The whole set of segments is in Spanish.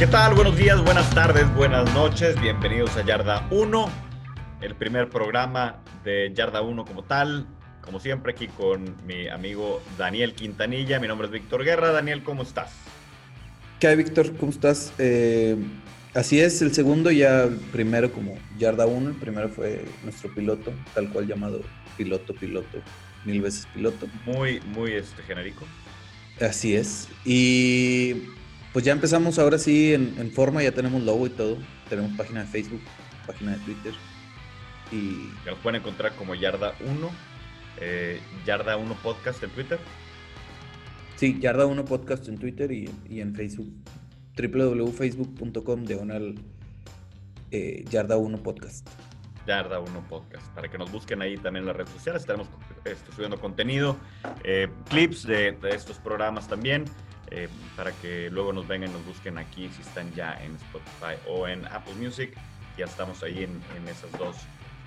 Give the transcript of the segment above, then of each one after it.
¿Qué tal? Buenos días, buenas tardes, buenas noches. Bienvenidos a Yarda 1, el primer programa de Yarda 1 como tal. Como siempre, aquí con mi amigo Daniel Quintanilla. Mi nombre es Víctor Guerra. Daniel, ¿cómo estás? ¿Qué hay, Víctor? ¿Cómo estás? Eh, así es, el segundo ya, el primero como Yarda 1, el primero fue nuestro piloto, tal cual llamado piloto, piloto, mil veces piloto. Muy, muy este, genérico. Así es. Y pues ya empezamos ahora sí en, forma, ya tenemos logo y todo. Tenemos página de Facebook, página de Twitter. Y... nos pueden encontrar como Yarda 1, eh, Yarda 1 Podcast en Twitter. Sí, Yarda 1 Podcast en Twitter y, en Facebook. www.facebook.com diagonal eh, Yarda 1 Podcast. Yarda 1 Podcast. Para que nos busquen ahí también en las redes sociales. Estaremos este, subiendo contenido, eh, clips de, estos programas también. Eh, para que luego nos vengan y nos busquen aquí si están ya en Spotify o en Apple Music. Ya estamos ahí en, esas dos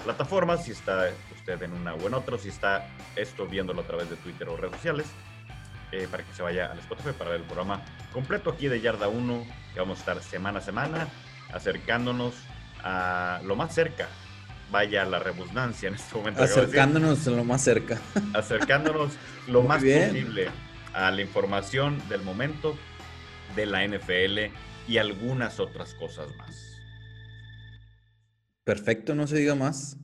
plataformas, si está usted en una o en otra, si está esto viéndolo a través de Twitter o redes sociales, eh, para que se vaya al Spotify para ver el programa completo aquí de Yarda 1, que vamos a estar semana a semana acercándonos a lo más cerca, vaya la redundancia en este momento. Acercándonos lo más cerca. Acercándonos lo más posible a la información del momento de la NFL y algunas otras cosas más. Perfecto, no se diga más.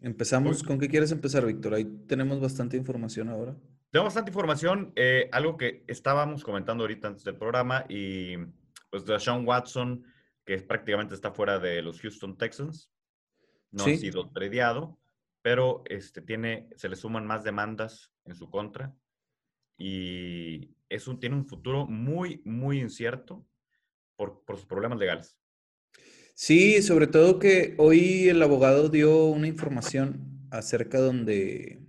Empezamos. ¿Con qué quieres empezar, Víctor? Ahí tenemos bastante información ahora. Tenemos bastante información. Eh, algo que estábamos comentando ahorita antes del programa y pues de Sean Watson, que prácticamente está fuera de los Houston Texans. No ha sido tradeado, pero este, tiene, se le suman más demandas en su contra y es un, tiene un futuro muy, muy incierto por, sus problemas legales. Sí, sobre todo que hoy el abogado dio una información acerca donde,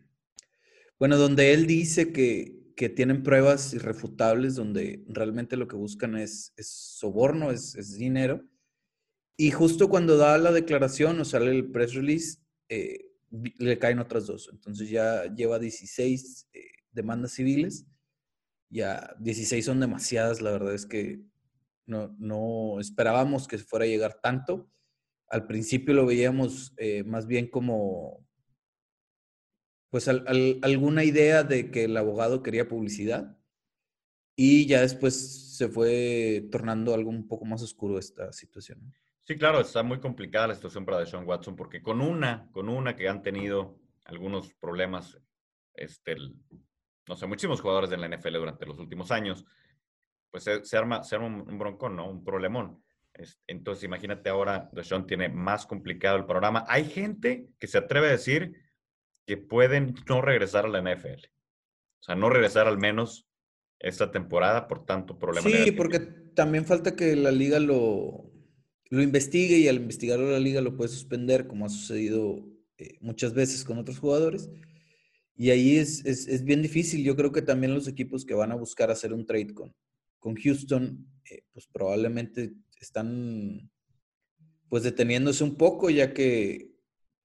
bueno, donde él dice que, tienen pruebas irrefutables, donde realmente lo que buscan es, soborno, es, dinero. Y justo cuando da la declaración o sale el press release, eh, le caen otras dos. Entonces ya lleva 16 demandas civiles. Ya 16 son demasiadas, la verdad es que no, no esperábamos que fuera a llegar tanto. Al principio lo veíamos eh, más bien como, pues alguna idea de que el abogado quería publicidad y ya después se fue tornando algo un poco más oscuro esta situación. Sí, claro, está muy complicada la situación para Deshaun Watson porque con una, con una que han tenido algunos problemas, este, no sé, muchísimos jugadores de la NFL durante los últimos años, pues se, arma, se arma un, broncón, ¿no? Un problemón. Entonces, imagínate ahora, Deshaun tiene más complicado el programa. Hay gente que se atreve a decir que pueden no regresar a la NFL. O sea, no regresar al menos esta temporada por tanto problema. Sí, porque también falta que la liga lo, lo investigue y al investigarlo la liga lo puede suspender, como ha sucedido eh, muchas veces con otros jugadores. Y ahí es, es, bien difícil. Yo creo que también los equipos que van a buscar hacer un trade con, con Houston, eh, pues probablemente están pues deteniéndose un poco, ya que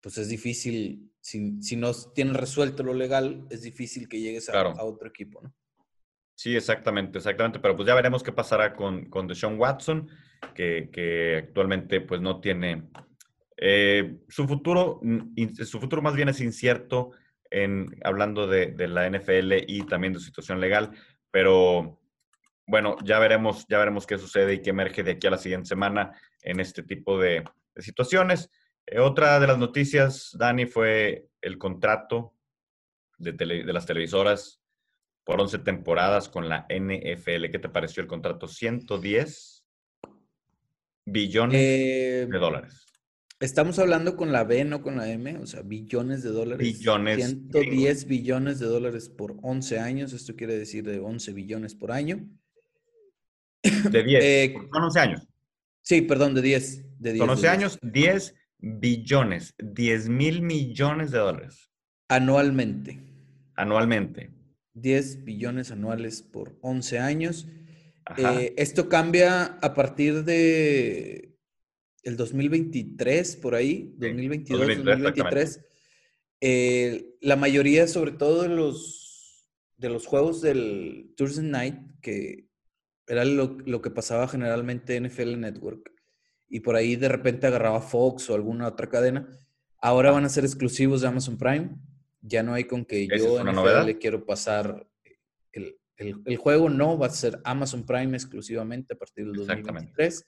pues es difícil, si, si no tienen resuelto lo legal, es difícil que llegues a, a, otro equipo, ¿no? Sí, exactamente, exactamente. Pero pues ya veremos qué pasará con, con Deshaun Watson, que, que actualmente pues no tiene... Eh, su futuro, su futuro más bien es incierto en, hablando de, la NFL y también de su situación legal, pero bueno, ya veremos, ya veremos qué sucede y qué emerge de aquí a la siguiente semana en este tipo de, situaciones. Eh, otra de las noticias, Dani, fue el contrato de, de, las televisoras por 11 temporadas con la NFL. ¿Qué te pareció el contrato? 110 billones de eh, dólares. Estamos hablando con la B, no con la M, o sea, billones de dólares. Billones. 110 billones de dólares por 11 años, esto quiere decir de 11 billones por año. De 10, eh, son 11 años. Sí, perdón, de 10. De 10 son 11 años, 10 billones, 10 mil millones de dólares. Anualmente. Anualmente. 10 billones anuales por 11 años. Eh, esto cambia a partir de el 2023, por ahí, 2022, 2023, eh, la mayoría, sobre todo de los, de los juegos del Thursday Night, que Era lo, lo que pasaba generalmente en NFL Network. Y por ahí de repente agarraba Fox o alguna otra cadena. Ahora van a ser exclusivos de Amazon Prime. Ya no hay con que yo en NFL le quiero pasar el, el, juego. No, va a ser Amazon Prime exclusivamente a partir del 2023.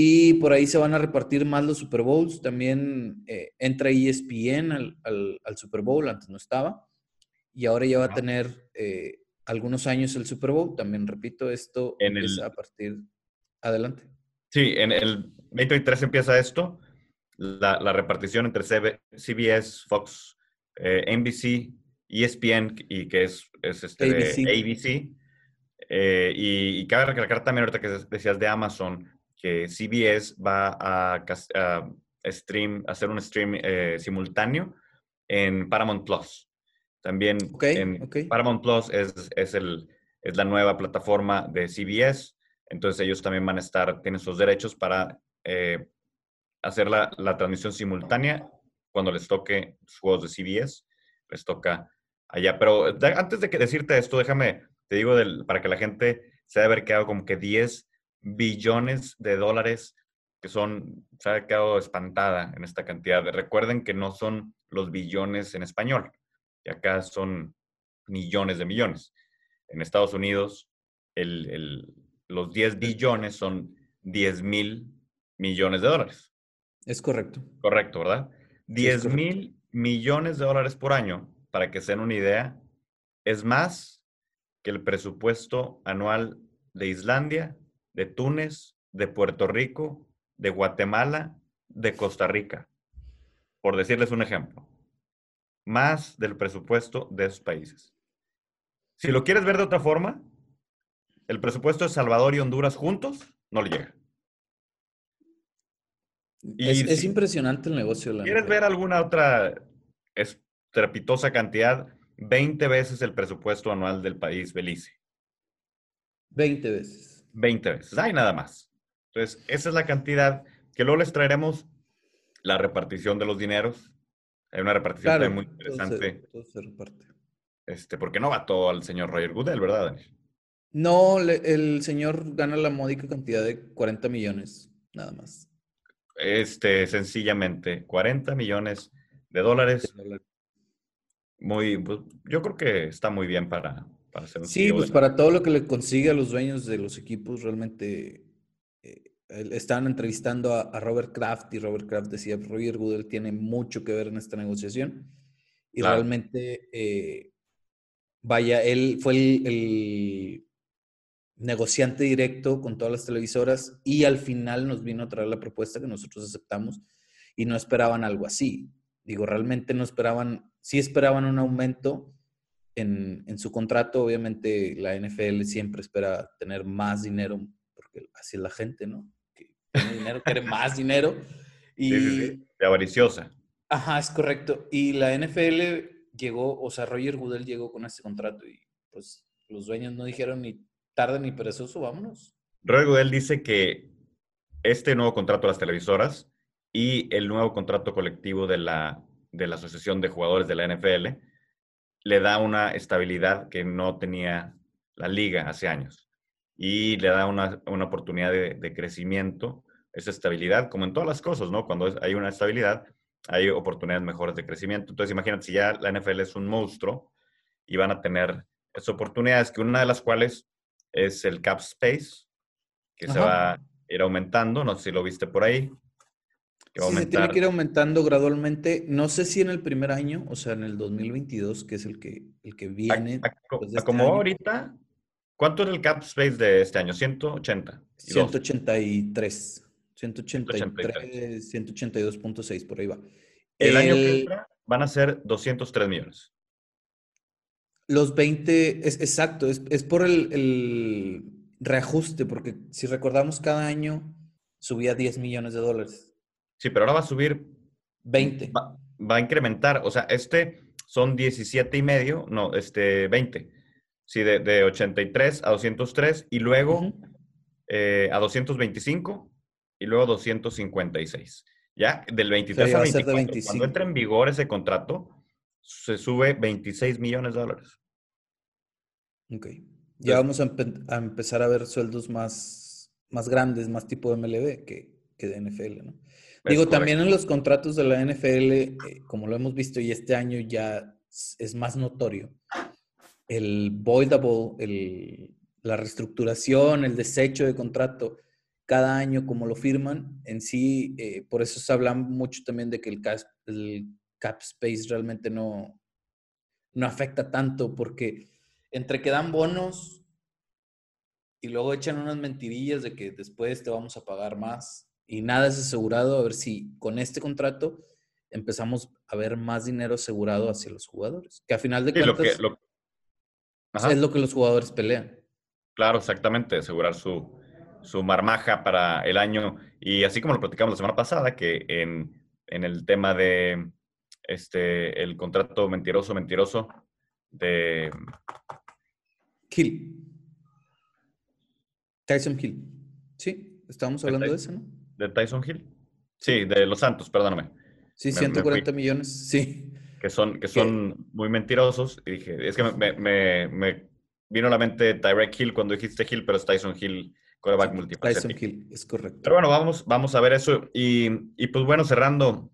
Y por ahí se van a repartir más los Super Bowls. También eh, entra ESPN al, al, al, Super Bowl, antes no estaba. Y ahora ya va a tener eh, algunos años el Super Bowl. También repito, esto en el, a partir adelante. Sí, en el 2023 empieza esto, la, la repartición entre CBS, Fox, eh, NBC, ESPN y que es, es este ABC. Eh, y, cabe recalcar también ahorita que decías de Amazon, que CBS va a, stream, hacer un stream eh, simultáneo en Paramount Plus. También en Paramount Plus es, es, el, es la nueva plataforma de CBS. Entonces ellos también van a estar, tienen sus derechos para eh, hacer la, la, transmisión simultánea cuando les toque los juegos de CBS. Les toca allá. Pero antes de que decirte esto, déjame, te digo, del, para que la gente se haya quedado como que 10 billones de dólares que son, se ha quedado espantada en esta cantidad. Recuerden que no son los billones en español acá son millones de millones. En Estados Unidos, los 10 billones son 10 mil millones de dólares. Es correcto. Correcto, ¿verdad? 10 mil millones de dólares por año, para que se den una idea, es más que el presupuesto anual de Islandia, de Túnez, de Puerto Rico, de Guatemala, de Costa Rica, por decirles un ejemplo más del presupuesto de esos países. Si lo quieres ver de otra forma, el presupuesto de Salvador y Honduras juntos no le llega. es, impresionante el negocio. La ¿Quieres ver alguna otra estrepitosa cantidad? 20 veces el presupuesto anual del país Belice. 20 veces. 20 veces. Hay nada más. Entonces, esa es la cantidad que luego les traeremos la repartición de los dineros hay una repartición muy interesante. Todo se, reparte. Este, porque no va todo al señor Roger Goodell, ¿verdad, Daniel? No, el señor gana la módica cantidad de 40 millones, nada más. Este, sencillamente, 40 millones de dólares. Muy, pues, yo creo que está muy bien para, para hacer un Sí, pues para todo lo que le consigue a los dueños de los equipos, realmente estaban entrevistando a, Robert Kraft y Robert Kraft decía, Roger Goodell tiene mucho que ver en esta negociación y realmente, eh, vaya, él fue el, negociante directo con todas las televisoras y al final nos vino a traer la propuesta que nosotros aceptamos y no esperaban algo así. Digo, realmente no esperaban, sí esperaban un aumento en, en su contrato, obviamente la NFL siempre espera tener más dinero porque así es la gente, ¿no? tiene dinero, quiere más dinero. Y, De avariciosa. Ajá, es correcto. Y la NFL llegó, o sea, Roger Goodell llegó con este contrato y pues los dueños no dijeron ni tarde ni perezoso, vámonos. Roger Goodell dice que este nuevo contrato a las televisoras y el nuevo contrato colectivo de la, de la Asociación de Jugadores de la NFL le da una estabilidad que no tenía la liga hace años y le da una, una oportunidad de, de, crecimiento, esa estabilidad, como en todas las cosas, ¿no? Cuando hay una estabilidad, hay oportunidades mejores de crecimiento. Entonces, imagínate, si ya la NFL es un monstruo y van a tener esas oportunidades, que una de las cuales es el cap space, que se va a ir aumentando, no sé si lo viste por ahí. Que sí, se tiene que ir aumentando gradualmente. No sé si en el primer año, o sea, en el 2022, que es el que, el que viene. Este como ahorita, ¿Cuánto era el cap space de este año? 180. 183. 183, 182.6, por ahí va. El, año que entra van a ser 203 millones. Los 20, es exacto, es, es por el, el, reajuste, porque si recordamos, cada año subía 10 millones de dólares. Sí, pero ahora va a subir 20. Va, va a incrementar, o sea, este son 17 y medio, no, este 20. Sí, de, de 83 a 203 y luego eh, a 225 y luego 256. ¿Ya? Del 23 al 24. Cuando entra en vigor ese contrato, se sube 26 millones de dólares. Ok. Ya vamos a, empezar a ver sueldos más, más grandes, más tipo de MLB que, que de NFL, ¿no? Digo, también en los contratos de la NFL, eh, como lo hemos visto y este año ya es más notorio, el voidable, el, la reestructuración, el desecho de contrato, cada año como lo firman, en sí, eh, por eso se habla mucho también de que el cap, el cap space realmente no, no afecta tanto, porque entre que dan bonos y luego echan unas mentirillas de que después te vamos a pagar más y nada es asegurado, a ver si con este contrato empezamos a ver más dinero asegurado hacia los jugadores, que a final de cuentas es lo que los jugadores pelean. Claro, exactamente, asegurar su, su marmaja para el año. Y así como lo platicamos la semana pasada, que en, en el tema de este el contrato mentiroso, mentiroso de Hill. Tyson Hill. Sí, estábamos hablando de, eso, ¿no? ¿De Tyson Hill? Sí, de los Santos, perdóname. Sí, 140 millones, sí. Que son, que son muy mentirosos. Y dije, es que me, me, me, vino a la mente Tyrek Hill cuando dijiste Hill, pero es Tyson Hill, coreback múltiple. Tyson Hill, es correcto. Pero bueno, vamos, vamos a ver eso. Y, y, pues bueno, cerrando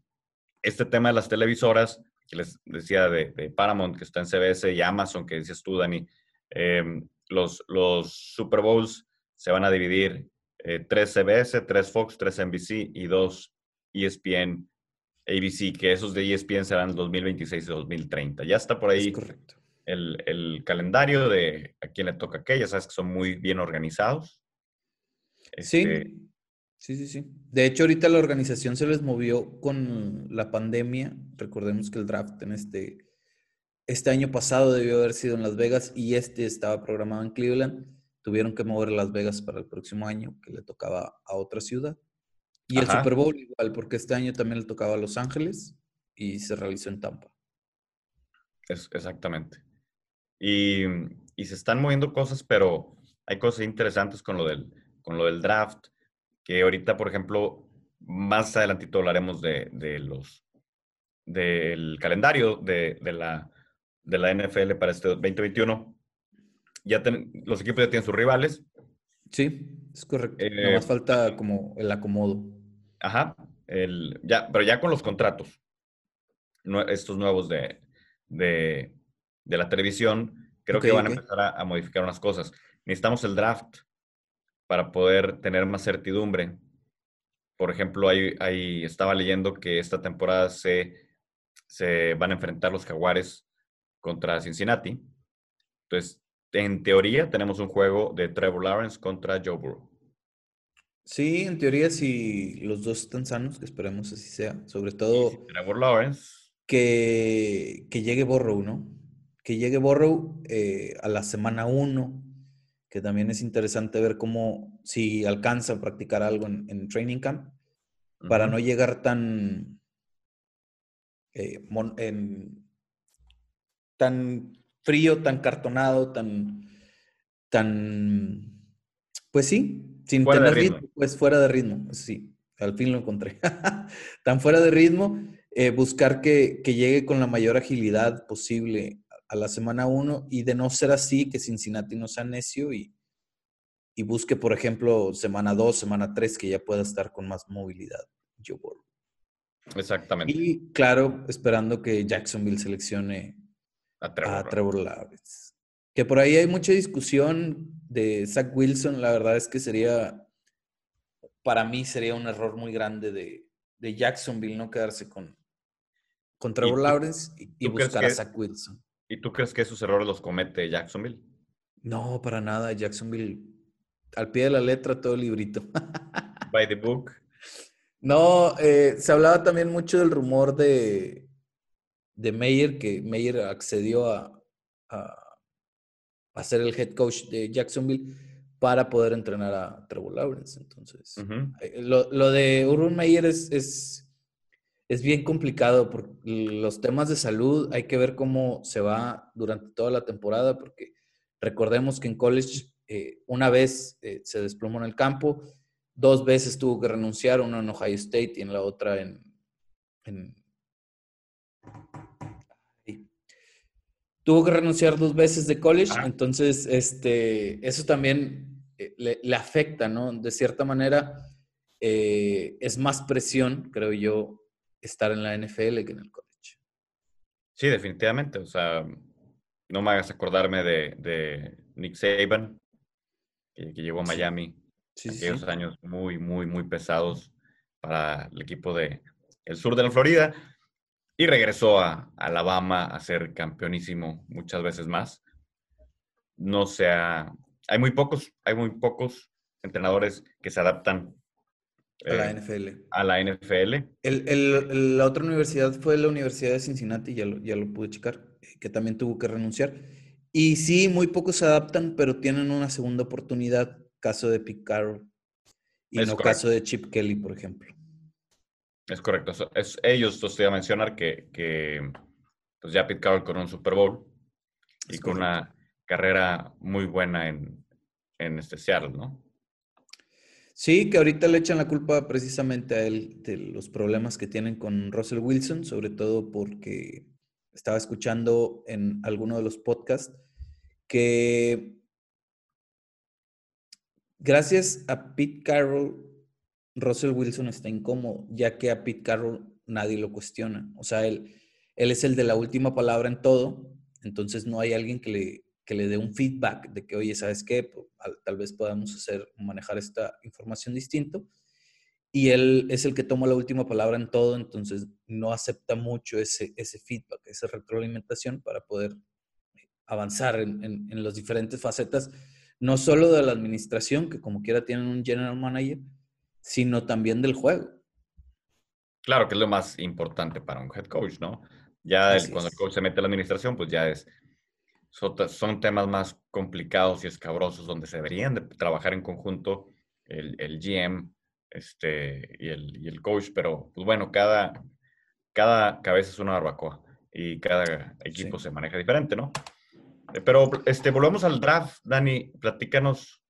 este tema de las televisoras, que les decía de, de Paramount, que está en CBS, y Amazon, que decías tú, Dani, em, los, los Super Bowls se van a dividir eh, tres CBS, tres Fox, tres NBC y dos ESPN, ABC, que esos de ESPN serán el 2026 y 2030. Ya está por ahí correcto. El, el, calendario de a quién le toca qué, ya sabes que son muy bien organizados. Sí, este sí, sí, sí. De hecho, ahorita la organización se les movió con la pandemia. Recordemos que el draft en este, este año pasado debió haber sido en Las Vegas y este estaba programado en Cleveland tuvieron que mover Las Vegas para el próximo año, que le tocaba a otra ciudad. Y el Super Bowl igual, porque este año también le tocaba a Los Ángeles y se realizó en Tampa. Es, exactamente. Y, y, se están moviendo cosas, pero hay cosas interesantes con lo del, con lo del draft, que ahorita, por ejemplo, más adelantito hablaremos de, de los del calendario de, de, la, de la NFL para este 2021 ya los equipos ya tienen sus rivales. Sí, es correcto. Eh, Nada más falta como el acomodo. Ajá, el, ya, pero ya con los contratos, estos nuevos de, de, de la televisión, creo que van a empezar a, modificar unas cosas. Necesitamos el draft para poder tener más certidumbre. Por ejemplo, ahí, ahí estaba leyendo que esta temporada se, se van a enfrentar los jaguares contra Cincinnati. Entonces, en teoría tenemos un juego de Trevor Lawrence contra Joe Burrow. Sí, en teoría si los dos están sanos, que esperemos así sea. Sobre todo Trevor Lawrence. Que, que llegue Burrow, ¿no? Que llegue Burrow eh, a la semana 1, que también es interesante ver cómo, si alcanza a practicar algo en, training camp, para no llegar tan, eh, en, tan frío, tan cartonado, tan, tan, pues sí, sin tener ritmo. pues fuera de ritmo, sí, al fin lo encontré. tan fuera de ritmo, eh, buscar que, llegue con la mayor agilidad posible a la semana 1 y de no ser así, que Cincinnati no sea necio y, y busque, por ejemplo, semana 2, semana 3, que ya pueda estar con más movilidad. Yo Exactamente. Y claro, esperando que Jacksonville seleccione a Trevor, Lawrence. Que por ahí hay mucha discusión de Zach Wilson. La verdad es que sería, para mí sería un error muy grande de, de Jacksonville no quedarse con, con Trevor Lawrence y, buscar a Zach Wilson. ¿Y tú crees que esos errores los comete Jacksonville? No, para nada. Jacksonville, al pie de la letra, todo el librito. By the book. No, eh, se hablaba también mucho del rumor de, de Meyer, que Meyer accedió a, a, ser el head coach de Jacksonville para poder entrenar a Trevor Lawrence. Entonces, eh, lo, lo, de Urban Meyer es, es, es, bien complicado por los temas de salud. Hay que ver cómo se va durante toda la temporada, porque recordemos que en college eh, una vez eh, se desplomó en el campo, dos veces tuvo que renunciar, una en Ohio State y en la otra en, en tuvo que renunciar dos veces de college, entonces este, eso también eh, le, afecta, ¿no? De cierta manera eh, es más presión, creo yo, estar en la NFL que en el college. Sí, definitivamente. O sea, no me hagas acordarme de, Nick Saban, que, llegó a Miami. Sí. aquellos años muy, muy, muy pesados para el equipo de el sur de la Florida y regresó a, Alabama a ser campeonísimo muchas veces más. No sea, hay muy pocos, hay muy pocos entrenadores que se adaptan a la eh, NFL. A la NFL. El, la otra universidad fue la Universidad de Cincinnati, ya lo, ya lo pude checar, que también tuvo que renunciar. Y sí, muy pocos se adaptan, pero tienen una segunda oportunidad, caso de Pete Carroll. Y no caso de Chip Kelly, por ejemplo. Es correcto. Es, ellos, te estoy a mencionar que, que pues ya Pete Carroll con un Super Bowl y con una carrera muy buena en, en este Seattle, ¿no? Sí, que ahorita le echan la culpa precisamente a él de los problemas que tienen con Russell Wilson, sobre todo porque estaba escuchando en alguno de los podcasts que gracias a Pete Carroll, Russell Wilson está incómodo, ya que a Pete Carroll nadie lo cuestiona. O sea, él, él es el de la última palabra en todo, entonces no hay alguien que le, que le dé un feedback de que, oye, ¿sabes qué? Pues, tal vez podamos hacer, manejar esta información distinto. Y él es el que toma la última palabra en todo, entonces no acepta mucho ese, ese feedback, esa retroalimentación para poder avanzar en, en, las diferentes facetas, no solo de la administración, que como quiera tienen un general manager, sino también del juego. Claro que es lo más importante para un head coach, ¿no? Ya cuando el coach se mete a la administración, pues ya es son, temas más complicados y escabrosos donde se deberían de trabajar en conjunto el, el GM este, y, el, y el coach, pero pues bueno, cada, cada cabeza es una barbacoa y cada equipo se maneja diferente, ¿no? Eh, pero este, volvemos al draft, Dani, platícanos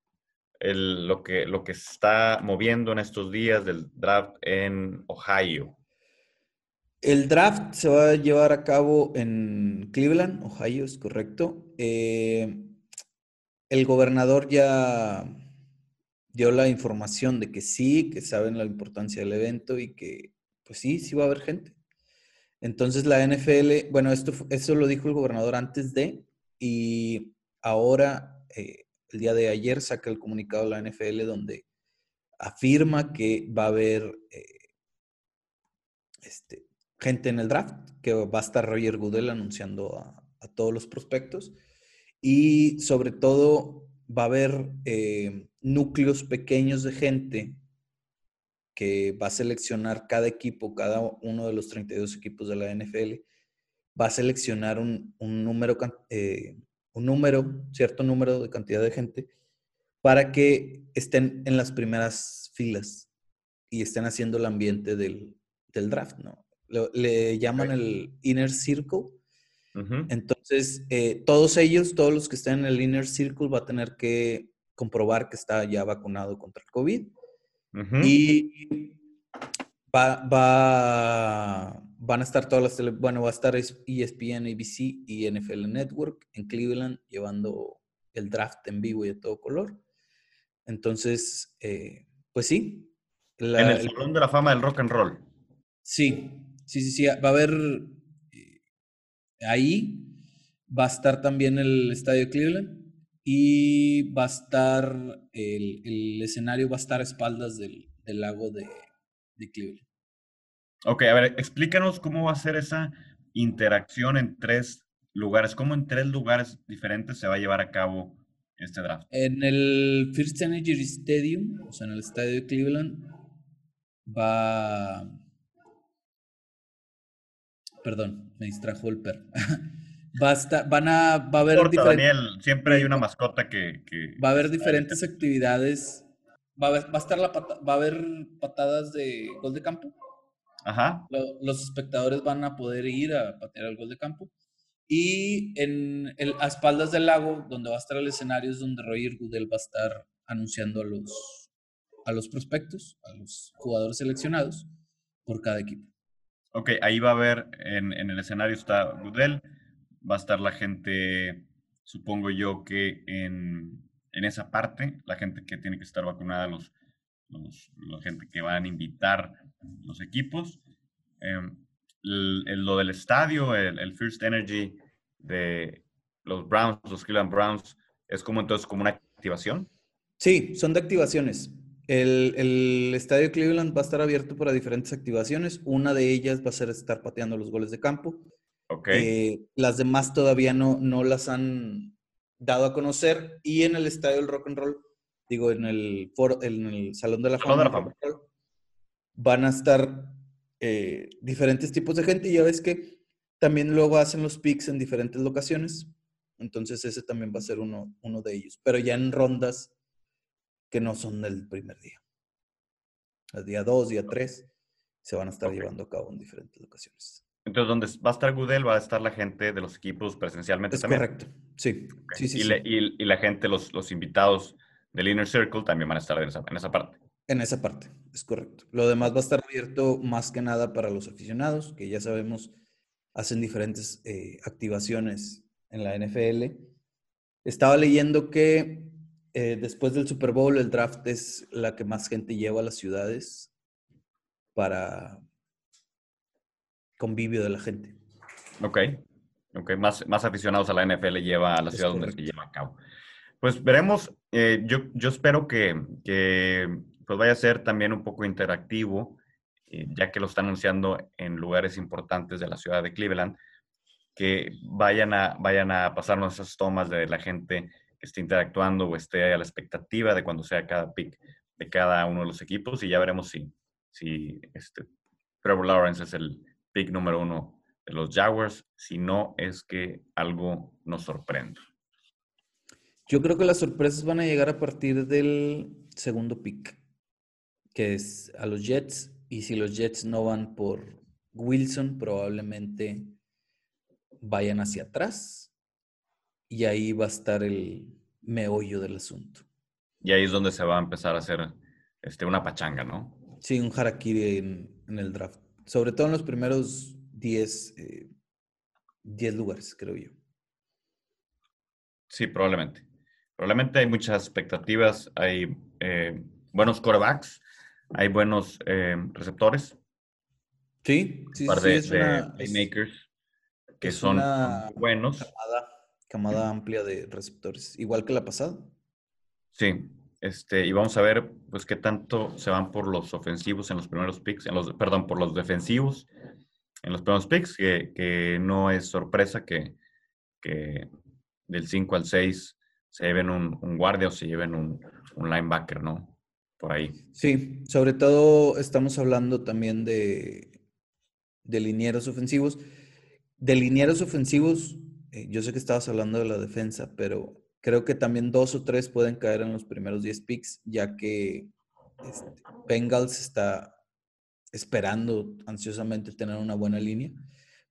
el, lo, que, lo que está moviendo en estos días del draft en Ohio. El draft se va a llevar a cabo en Cleveland, Ohio, es correcto. Eh, el gobernador ya dio la información de que sí, que saben la importancia del evento y que, pues sí, sí va a haber gente. Entonces la NFL, bueno, esto, eso lo dijo el gobernador antes de, y ahora, eh, el día de ayer, saca el comunicado de la NFL donde afirma que va a haber eh, este, gente en el draft, que va a estar Roger Goodell anunciando a, todos los prospectos. Y sobre todo va a haber eh, núcleos pequeños de gente que va a seleccionar cada equipo, cada uno de los 32 equipos de la NFL, va a seleccionar un, número, eh, un número, cierto número de cantidad de gente para que estén en las primeras filas y estén haciendo el ambiente del, del draft, ¿no? le llaman el Inner Circle. Entonces, eh, todos ellos, todos los que estén en el Inner Circle, va a tener que comprobar que está ya vacunado contra el COVID. Y va, va, van a estar todas las tele, bueno, va a estar ESPN, ABC y NFL Network en Cleveland llevando el draft en vivo y de todo color. Entonces, eh, pues sí. en el Salón de la Fama del Rock and Roll. Sí, Sí, sí, sí. Va a haber. Eh, ahí va a estar también el estadio Cleveland y va a estar. El, escenario va a estar a espaldas del, lago de, Cleveland. Ok, a ver, explícanos cómo va a ser esa interacción en tres lugares. ¿Cómo en tres lugares diferentes se va a llevar a cabo este draft? En el First Energy Stadium, o sea, en el estadio de Cleveland, va Perdón, me distrajo el perro. Basta, van a, va a haber Daniel, siempre hay una mascota que, va a haber diferentes actividades. Va a, va a estar la va a haber patadas de gol de campo. Ajá. los espectadores van a poder ir a patear el gol de campo. Y en el, a espaldas del lago, donde va a estar el escenario, es donde Roger Goodell va a estar anunciando a los, a los prospectos, a los jugadores seleccionados por cada equipo. Ok, ahí va a haber, en, el escenario está Goodell, va a estar la gente, supongo yo que en, en esa parte, la gente que tiene que estar vacunada, los, los, la gente que van a invitar los equipos. Em, lo del estadio, el, el, First Energy de los Browns, los Cleveland Browns, es como entonces como una activación. Sí, son de activaciones. El, el, estadio Cleveland va a estar abierto para diferentes activaciones. Una de ellas va a ser estar pateando los goles de campo. Okay. Eh, las demás todavía no, no las han dado a conocer. Y en el estadio del Rock and Roll, digo, en el, foro, en el Salón de la Fama, van a estar eh, diferentes tipos de gente. Y ya ves que también luego hacen los picks en diferentes locaciones. Entonces ese también va a ser uno, uno de ellos. Pero ya en rondas que no son del primer día. El día 2, día 3, se van a estar llevando a cabo en diferentes locaciones. Entonces, donde va a estar Goodell, va a estar la gente de los equipos presencialmente es también. correcto, sí. sí, sí, y, sí. y, la gente, los, los invitados del Inner Circle también van a estar en esa, en esa parte. En esa parte, es correcto. Lo demás va a estar abierto más que nada para los aficionados, que ya sabemos hacen diferentes eh, activaciones en la NFL. Estaba leyendo que eh, después del Super Bowl el draft es la que más gente lleva a las ciudades para convivio de la gente. Ok, ok. Más, más aficionados a la NFL lleva a la ciudad donde se lleva a cabo. Pues veremos, eh, yo, yo espero que, que pues vaya a ser también un poco interactivo, eh, ya que lo están anunciando en lugares importantes de la ciudad de Cleveland, que vayan a, vayan a pasarnos esas tomas de la gente que esté interactuando o esté a la expectativa de cuando sea cada pick de cada uno de los equipos y ya veremos si, si este, Trevor Lawrence es el pick número uno de los Jaguars, si no es que algo nos sorprenda. Yo creo que las sorpresas van a llegar a partir del segundo pick, que es a los Jets. Y si los Jets no van por Wilson, probablemente vayan hacia atrás. Y ahí va a estar el meollo del asunto. Y ahí es donde se va a empezar a hacer este, una pachanga, ¿no? Sí, un harakiri en, en el draft. Sobre todo en los primeros 10 eh, lugares, creo yo. Sí, probablemente. Probablemente hay muchas expectativas, hay eh, buenos quarterbacks, hay buenos eh, receptores. Sí, sí, un par sí, de, es de una, playmakers que es son una buenos. camada, camada amplia de receptores, igual que la pasada. Sí, este, y vamos a ver, pues, qué tanto se van por los ofensivos en los primeros picks, en los, perdón, por los defensivos en los primeros picks, que, que no es sorpresa que, que del 5 al 6 se lleven un, un guardia o se lleven un, un, linebacker, ¿no? Por ahí. Sí, sobre todo estamos hablando también de, de linieros ofensivos. De linieros ofensivos, eh, yo sé que estabas hablando de la defensa, pero creo que también dos o tres pueden caer en los primeros 10 picks, ya que este, Bengals está esperando ansiosamente tener una buena línea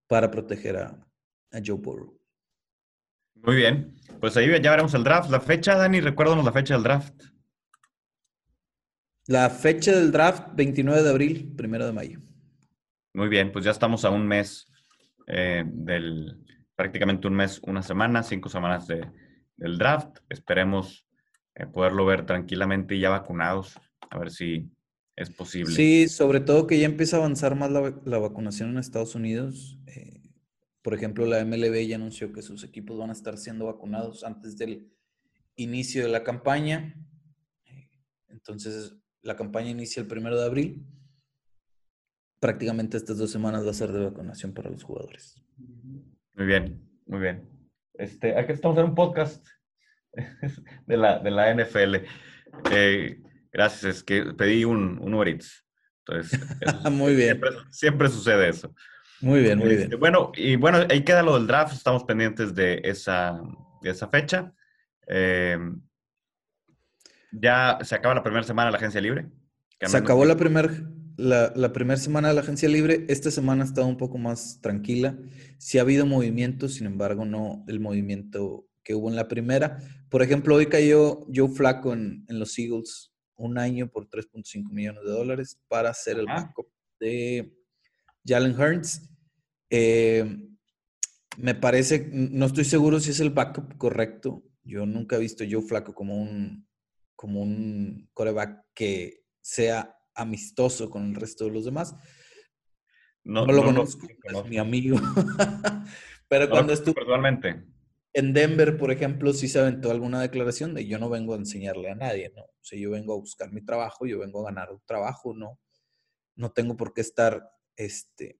para proteger a, a Joe Burrow. Muy bien, pues ahí ya veremos el draft. La fecha, Dani, recuérdanos la fecha del draft. La fecha del draft, 29 de abril, 1 de mayo. Muy bien, pues ya estamos a un mes eh, del, prácticamente un mes, una semana, cinco semanas de, del draft. Esperemos eh, poderlo ver tranquilamente y ya vacunados, a ver si es posible. Sí, sobre todo que ya empieza a avanzar más la, la vacunación en Estados Unidos. Eh, por ejemplo, la MLB ya anunció que sus equipos van a estar siendo vacunados antes del inicio de la campaña. Eh, entonces, la campaña inicia el primero de abril. Prácticamente estas dos semanas va a ser de vacunación para los jugadores. Muy bien, muy bien. Este, aquí estamos en un podcast de la, de la NFL. Eh, gracias, es que pedí un, un Uber Eats. Entonces, eso, muy bien. Siempre, siempre, sucede eso. Muy bien, muy Este, bien. Bueno, y bueno, ahí queda lo del draft. Estamos pendientes de esa, de esa fecha. Eh, ya se acaba la primera semana de la agencia libre. Se acabó la primera la, la primera semana de la agencia libre. Esta semana ha estado un poco más tranquila. Sí ha habido movimiento, sin embargo, no el movimiento que hubo en la primera. Por ejemplo, hoy cayó Joe Flaco en, en los Eagles un año por 3.5 millones de dólares para ser el backup de Jalen Hurts. Eh, me parece, no estoy seguro si es el backup correcto. Yo nunca he visto Joe Flaco como un, como un coreback que sea amistoso con el resto de los demás. No, lo conozco, es mi amigo. Pero cuando estuvo personalmente. en Denver, por ejemplo, sí se aventó alguna declaración de yo no vengo a enseñarle a nadie, ¿no? O sea, yo vengo a buscar mi trabajo, yo vengo a ganar un trabajo, ¿no? No tengo por qué estar este,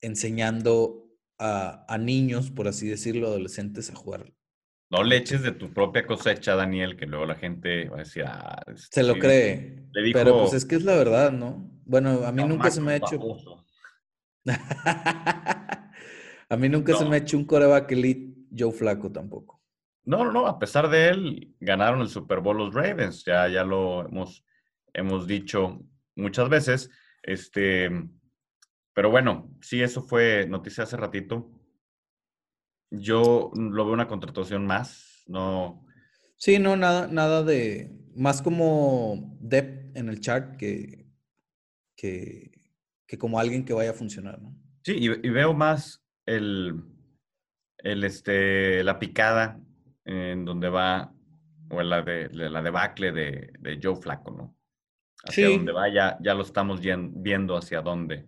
enseñando a, a niños, por así decirlo, adolescentes a jugar no le eches de tu propia cosecha, Daniel, que luego la gente va a decir, ah, se lo cree. pero pues es que es la verdad, ¿no? Bueno, a mí nunca se me ha hecho. a mí nunca se me ha hecho un coreback elite Joe Flaco tampoco. No, no, no. A pesar de él, ganaron el Super Bowl los Ravens. Ya, ya lo hemos, hemos dicho muchas veces. Este, pero bueno, sí, eso fue noticia hace ratito. Yo lo veo una contratación más, no. Sí, no, nada, nada de. Más como depth en el chart que, que, como alguien que vaya a funcionar, ¿no? Sí, y, veo más el, el, este, la picada en donde va, o la, de, la debacle de, de Joe Flaco, ¿no? Hacia dónde va, ya, ya lo estamos viendo hacia dónde,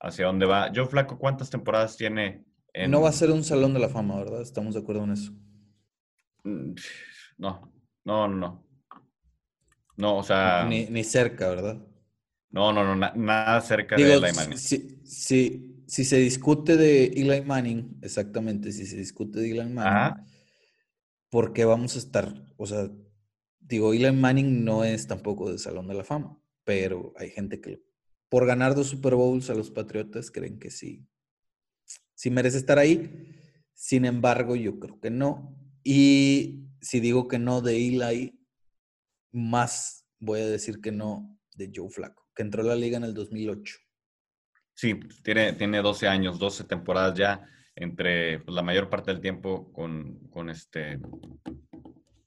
hacia dónde va. Joe Flaco, ¿cuántas temporadas tiene no va a ser un salón de la fama, ¿verdad? Estamos de acuerdo en eso. Mm, no, no, no. No, o sea. Ni, cerca, ¿verdad? No, no, no, nada cerca de Eli Manning. Si, si, se discute de Eli Manning, exactamente, si se discute de Eli Manning, ¿por qué vamos a estar? O sea, digo, Eli Manning no es tampoco de Salón de la Fama, pero hay gente que por ganar dos Super Bowls a los Patriotas creen que sí si merece estar ahí. Sin embargo, yo creo que no. Y si digo que no de Eli, más voy a decir que no de Joe Flaco, que entró a la liga en el 2008. Sí, tiene, tiene 12 años, 12 temporadas ya, entre pues, la mayor parte del tiempo con, con, este,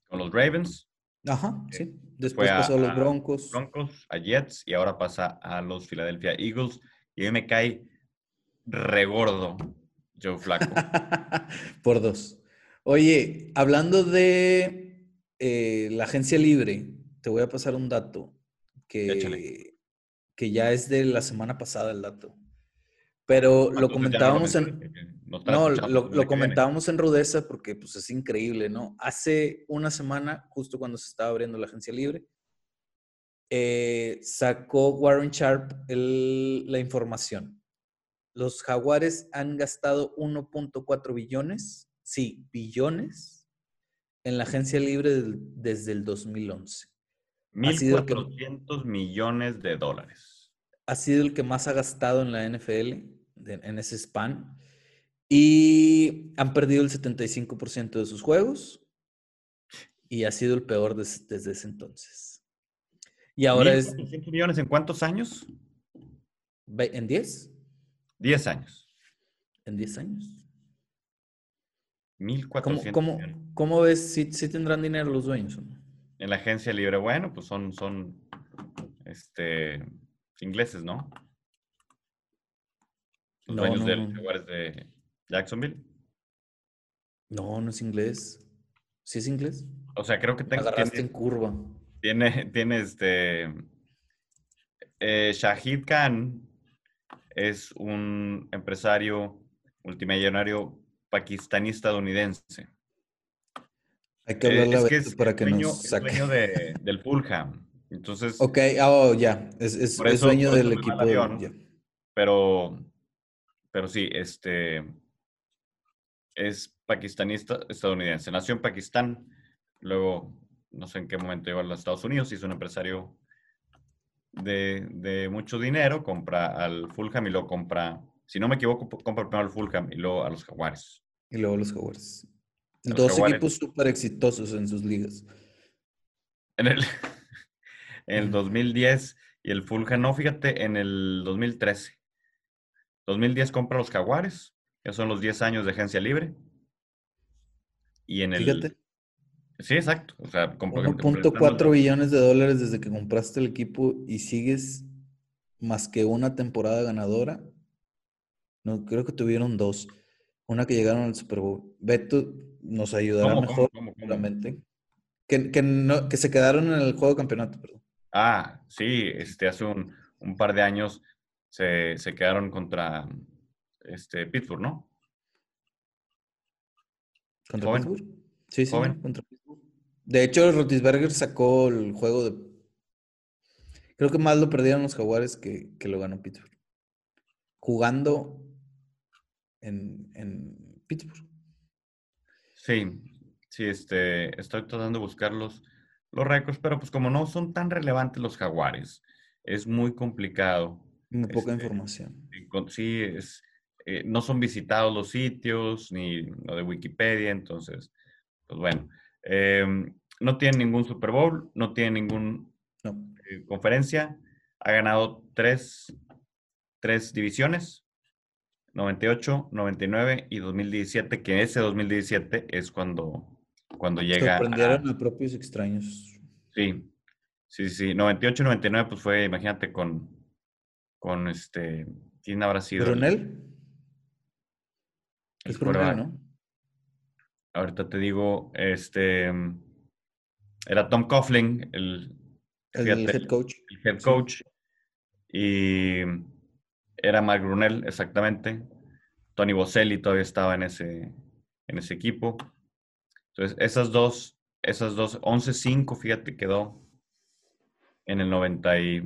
con los Ravens. Ajá, sí. Después pasó a, los Broncos. Broncos, a Jets y ahora pasa a los Philadelphia Eagles. Y a mí me cae regordo Joe Flaco. Por dos. Oye, hablando de eh, la agencia libre, te voy a pasar un dato que, que ya es de la semana pasada el dato. Pero lo comentábamos en. No, lo, comentábamos en Rudeza porque pues, es increíble, ¿no? Hace una semana, justo cuando se estaba abriendo la agencia libre, eh, sacó Warren Sharp la información los jaguares han gastado 1.4 billones, sí, billones, en la agencia libre desde el 2011. 1.400 millones de dólares. Ha sido el que más ha gastado en la NFL, en ese span. Y han perdido el 75% de sus juegos. Y ha sido el peor desde ese entonces. Y ahora es... millones en cuántos años? ¿En 10? 10 años. ¿En 10 años? 1.400. ¿Cómo, cómo, ves si, tendrán dinero los dueños? En la agencia libre, bueno, pues son, son este, ingleses, ¿no? Los dueños de los de Jacksonville. No, no es inglés. ¿Sí es inglés? O sea, creo que tengo. Agarraste en curva. Tiene, tiene este. Eh, Shahid Khan es un empresario multimillonario pakistaní estadounidense. Hay que hablarle eh, es que para que nos saque. Es dueño del Fulham. Entonces. Ok, oh, ya. Es, es, dueño del equipo. pero, pero sí, este. Es pakistaní estadounidense. Nació en Pakistán. Luego, no sé en qué momento llegó a los Estados Unidos. es un empresario de, mucho dinero, compra al Fulham y lo compra, si no me equivoco, compra primero al Fulham y luego a los Jaguares. Y luego a los Jaguares. Dos equipos súper exitosos en sus ligas. En el, en el 2010 y el Fulham, no, fíjate, en el 2013. 2010 compra los Jaguares, que son los 10 años de agencia libre. Y en el, fíjate. Sí, exacto. O sea, 1.4 billones de dólares desde que compraste el equipo y sigues más que una temporada ganadora. No, creo que tuvieron dos. Una que llegaron al Super Bowl. Beto nos ayudará ¿Cómo, mejor, cómo, seguramente. Que, que, no, que se quedaron en el juego de campeonato, perdón. Ah, sí, este, hace un, un par de años se, se quedaron contra este, Pittsburgh, ¿no? ¿Contra Joven. Pittsburgh? Sí, sí, Joven. contra Pittsburgh. De hecho, Rotisberger sacó el juego de. Creo que más lo perdieron los Jaguares que, que lo ganó Pittsburgh. Jugando en, en Pittsburgh. Sí, sí, este, estoy tratando de buscar los, los récords, pero pues como no son tan relevantes los jaguares, es muy complicado. Muy poca Este, información. Sí, es, eh, no son visitados los sitios, ni lo de Wikipedia, entonces, pues bueno, em, no tiene ningún Super Bowl, no tiene ninguna No. conferencia, ha ganado tres, tres divisiones, 98, 99 y 2017, que ese 2017 es cuando, cuando llega a- Sorprendieron a propios extraños. Sí, sí, sí. 98, 99, pues fue, imagínate, con, con este, ¿quién habrá sido? el- ¿Brunel? el Es quarterback? ¿no? Ahorita te digo, este, era Tom Coughlin, el, El fíjate, head coach. el head Sí. coach, y era Mark Brunel, exactamente. Tony Boselli todavía estaba en ese, en ese equipo. Entonces, esas dos, esas dos, 11-5, fíjate, quedó en el 90 y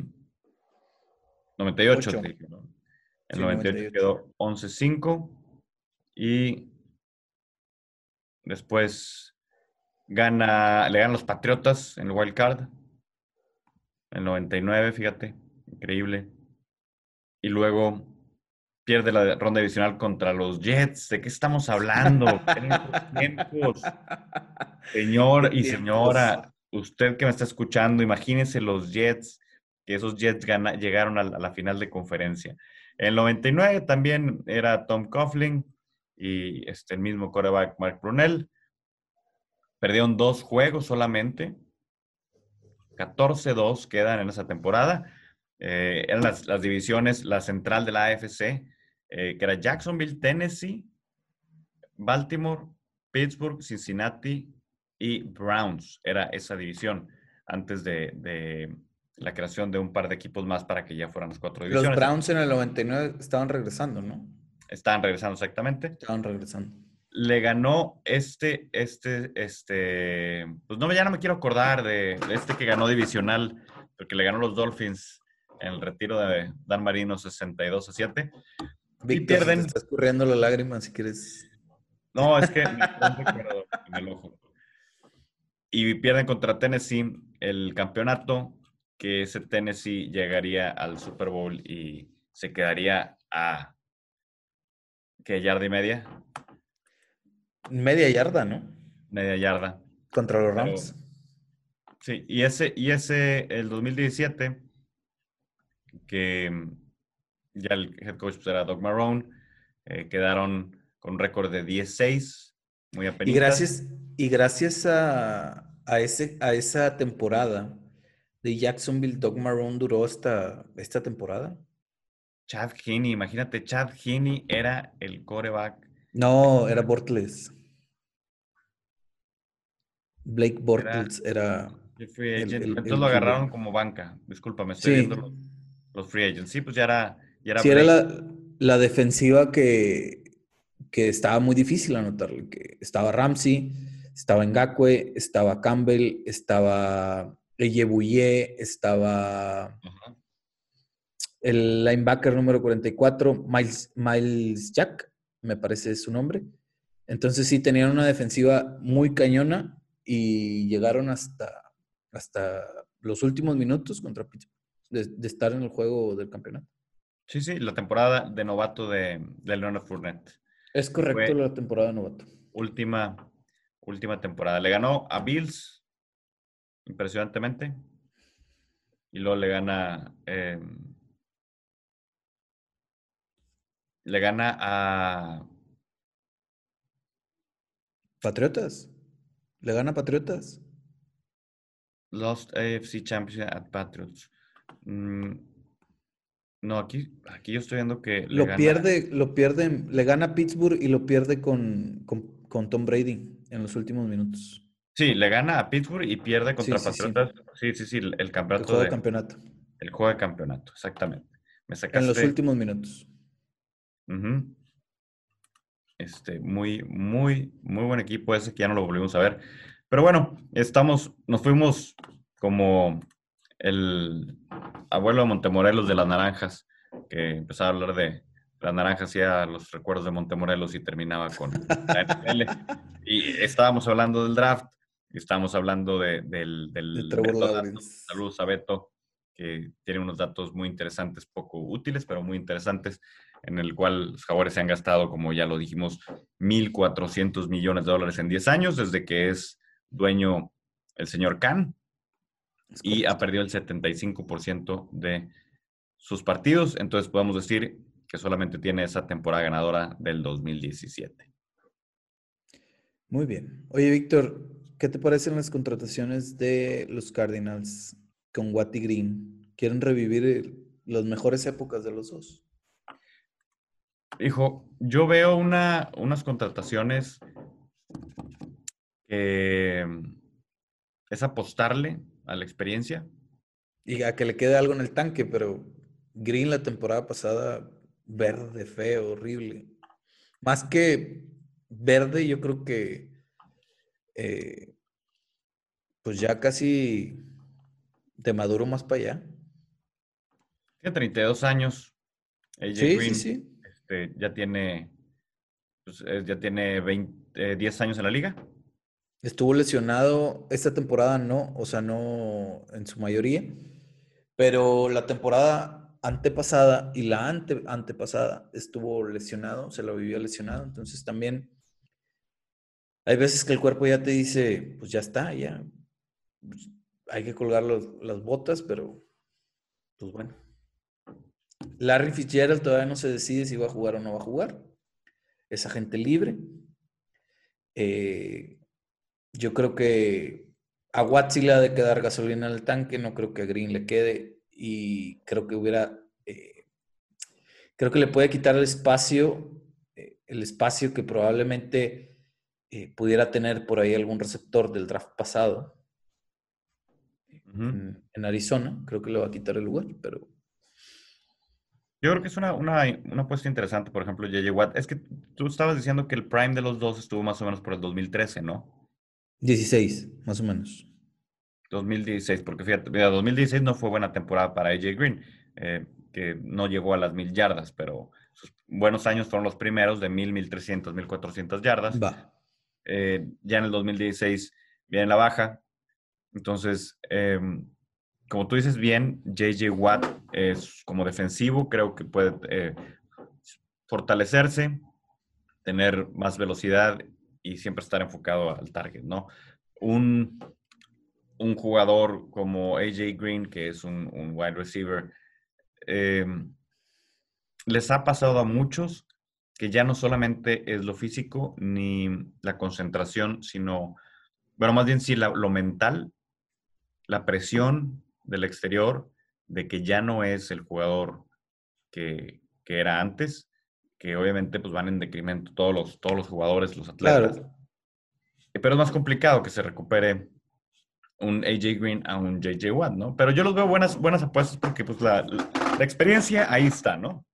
98, Ocho. te dije, ¿no? En Sí, el 98 98. quedó 11-5 y después gana, le ganan los Patriotas en el Wild Card. En el 99, fíjate, increíble. Y luego pierde la ronda divisional contra los Jets. ¿De qué estamos hablando? Tiempos. Señor ¿Qué y señora, usted que me está escuchando, imagínese los Jets, que esos Jets gana- llegaron a la, a la final de conferencia. En el 99 también era Tom Coughlin y este, el mismo quarterback Mark Brunel. Perdieron dos juegos solamente. 14-2 quedan en esa temporada. Eh, eran las, las divisiones, la central de la AFC, eh, que era Jacksonville, Tennessee, Baltimore, Pittsburgh, Cincinnati y Browns. Era esa división antes de, de la creación de un par de equipos más para que ya fueran las cuatro Los divisiones. Browns en el 99 estaban regresando, ¿no? Estaban regresando exactamente. Estaban regresando. le ganó este, este, este, pues no, ya no me quiero acordar de, este que ganó divisional, porque le ganó los Dolphins en el retiro de Dan Marino 62 a 7. Víctor, pierden. se te está escurriendo la lágrima si quieres. No, es que me en el ojo. Y pierden contra Tennessee el campeonato, que ese Tennessee llegaría al Super Bowl y se quedaría a, ¿qué yarda y media? Media yarda, ¿no? Media yarda. Contra los Pero- Rams. Sí, y ese, y ese, el 2017, que mm, ya el head coach pues, era Doug Marrone, eh, quedaron con un récord de 10-6, muy Y apenas. gracias, y gracias a, a, ese, a esa temporada de Jacksonville, Doug Marrone duró hasta esta temporada. Chad Heaney, imagínate, Chad Heaney era el coreback. No, era Bortles. Blake Bortles era... de free agent. el- Entonces el lo agarraron como banca. Discúlpame, estoy Sí, viendo los, los free agents. Sí, pues ya era. Ya era sí era la, la defensiva que, que estaba muy difícil anotarle. Que estaba Ramsey, estaba Ngakwe, estaba Campbell, estaba Eyebouye, estaba. El linebacker número 44, Miles, Miles Jack, me parece su nombre. Entonces sí, tenían una defensiva muy cañona y llegaron hasta, hasta los últimos minutos contra Pittsburgh, de, de estar en el juego del campeonato. Sí, sí, la temporada de novato de, de Leonard Fournette. Es correcto Fue- la temporada de novato. última, última temporada. Le ganó a Bills, impresionantemente. Y luego le gana. eh, le gana a. Patriotas. Le gana a Patriotas. Lost AFC Championship at Patriots. Mm, No, aquí, aquí yo estoy viendo que. lo pierde, lo pierde, le gana Pittsburgh y lo pierde con, con, Tom Brady en los últimos minutos. Sí, le gana a Pittsburgh y pierde contra Patriotas. Sí. sí, sí, el campeonato. El juego de, campeonato. El juego de campeonato, exactamente. Me En los últimos minutos. Este, muy, muy, muy buen equipo ese que ya no lo volvimos a ver. Pero bueno, estamos, nos fuimos como el abuelo de Montemorelos de las naranjas, que empezaba a hablar de las naranjas y a los recuerdos de Montemorelos y terminaba con la NFL. y estábamos hablando del draft, y estábamos hablando de, del, del Saludos a Beto, que tiene unos datos muy interesantes, poco útiles, pero muy interesantes, en el cual los jaguares se han gastado, como ya lo dijimos, 1.400 millones de dólares en 10 años, desde que es dueño el señor Khan, y ha perdido el 75% de sus partidos. Entonces podemos decir que solamente tiene esa temporada ganadora del 2017. Muy bien. Oye, Víctor, ¿qué te parecen las contrataciones de los Cardinals con Watty Green? ¿Quieren revivir las mejores épocas de los dos? Hijo, yo veo una, unas contrataciones que es apostarle a la experiencia. Y a que le quede algo en el tanque, pero Green la temporada pasada, verde, feo, horrible. Más que verde, yo creo que eh, pues ya casi de maduro más para allá. Tiene 32 años. AJ sí, Green, sí, sí. Este, ya tiene, pues, ya tiene 20, 10 eh, años en la liga. Estuvo lesionado esta temporada, no, o sea, no en su mayoría, pero la temporada antepasada y la ante, antepasada estuvo lesionado, se lo vivió lesionado, entonces también hay veces que el cuerpo ya te dice, pues ya está, ya, pues, hay que colgar las botas, pero pues bueno. Larry Fitzgerald todavía no se decide si va a jugar o no va a jugar. Es agente libre. Eh, yo creo que a Watt sí le ha de quedar gasolina en el tanque, no creo que a Green le quede y creo que hubiera, eh, creo que le puede quitar el espacio, eh, el espacio que probablemente pudiera tener por ahí algún receptor del draft pasado en, Arizona, creo que le va a quitar el lugar, pero... Yo creo que es una, una, una apuesta interesante, por ejemplo, JJ Watt. Es que tú estabas diciendo que el prime de los dos estuvo más o menos por el 2013, ¿no? 16, más o menos. 2016, porque fíjate, 2016 no fue buena temporada para AJ Green, eh, que no llegó a las mil yardas, pero sus buenos años fueron los primeros de mil, mil trescientos, mil cuatrocientas yardas. Va. Eh, ya en el 2016 viene la baja. Entonces, em, como tú dices bien, JJ Watt es como defensivo, creo que puede eh, fortalecerse, tener más velocidad y siempre estar enfocado al target, ¿no? Un, un jugador como AJ Green, que es un, wide receiver, em, les ha pasado a muchos que ya no solamente es lo físico ni la concentración, sino, bueno, más bien sí lo mental, la presión del exterior de que ya no es el jugador que, que era antes que obviamente pues van en decremento todos los, todos los jugadores, los atletas. Pero es más complicado que se recupere un AJ Green a un JJ Watt, ¿no? Pero yo los veo buenas, buenas apuestas porque pues la, la experiencia ahí está, ¿no?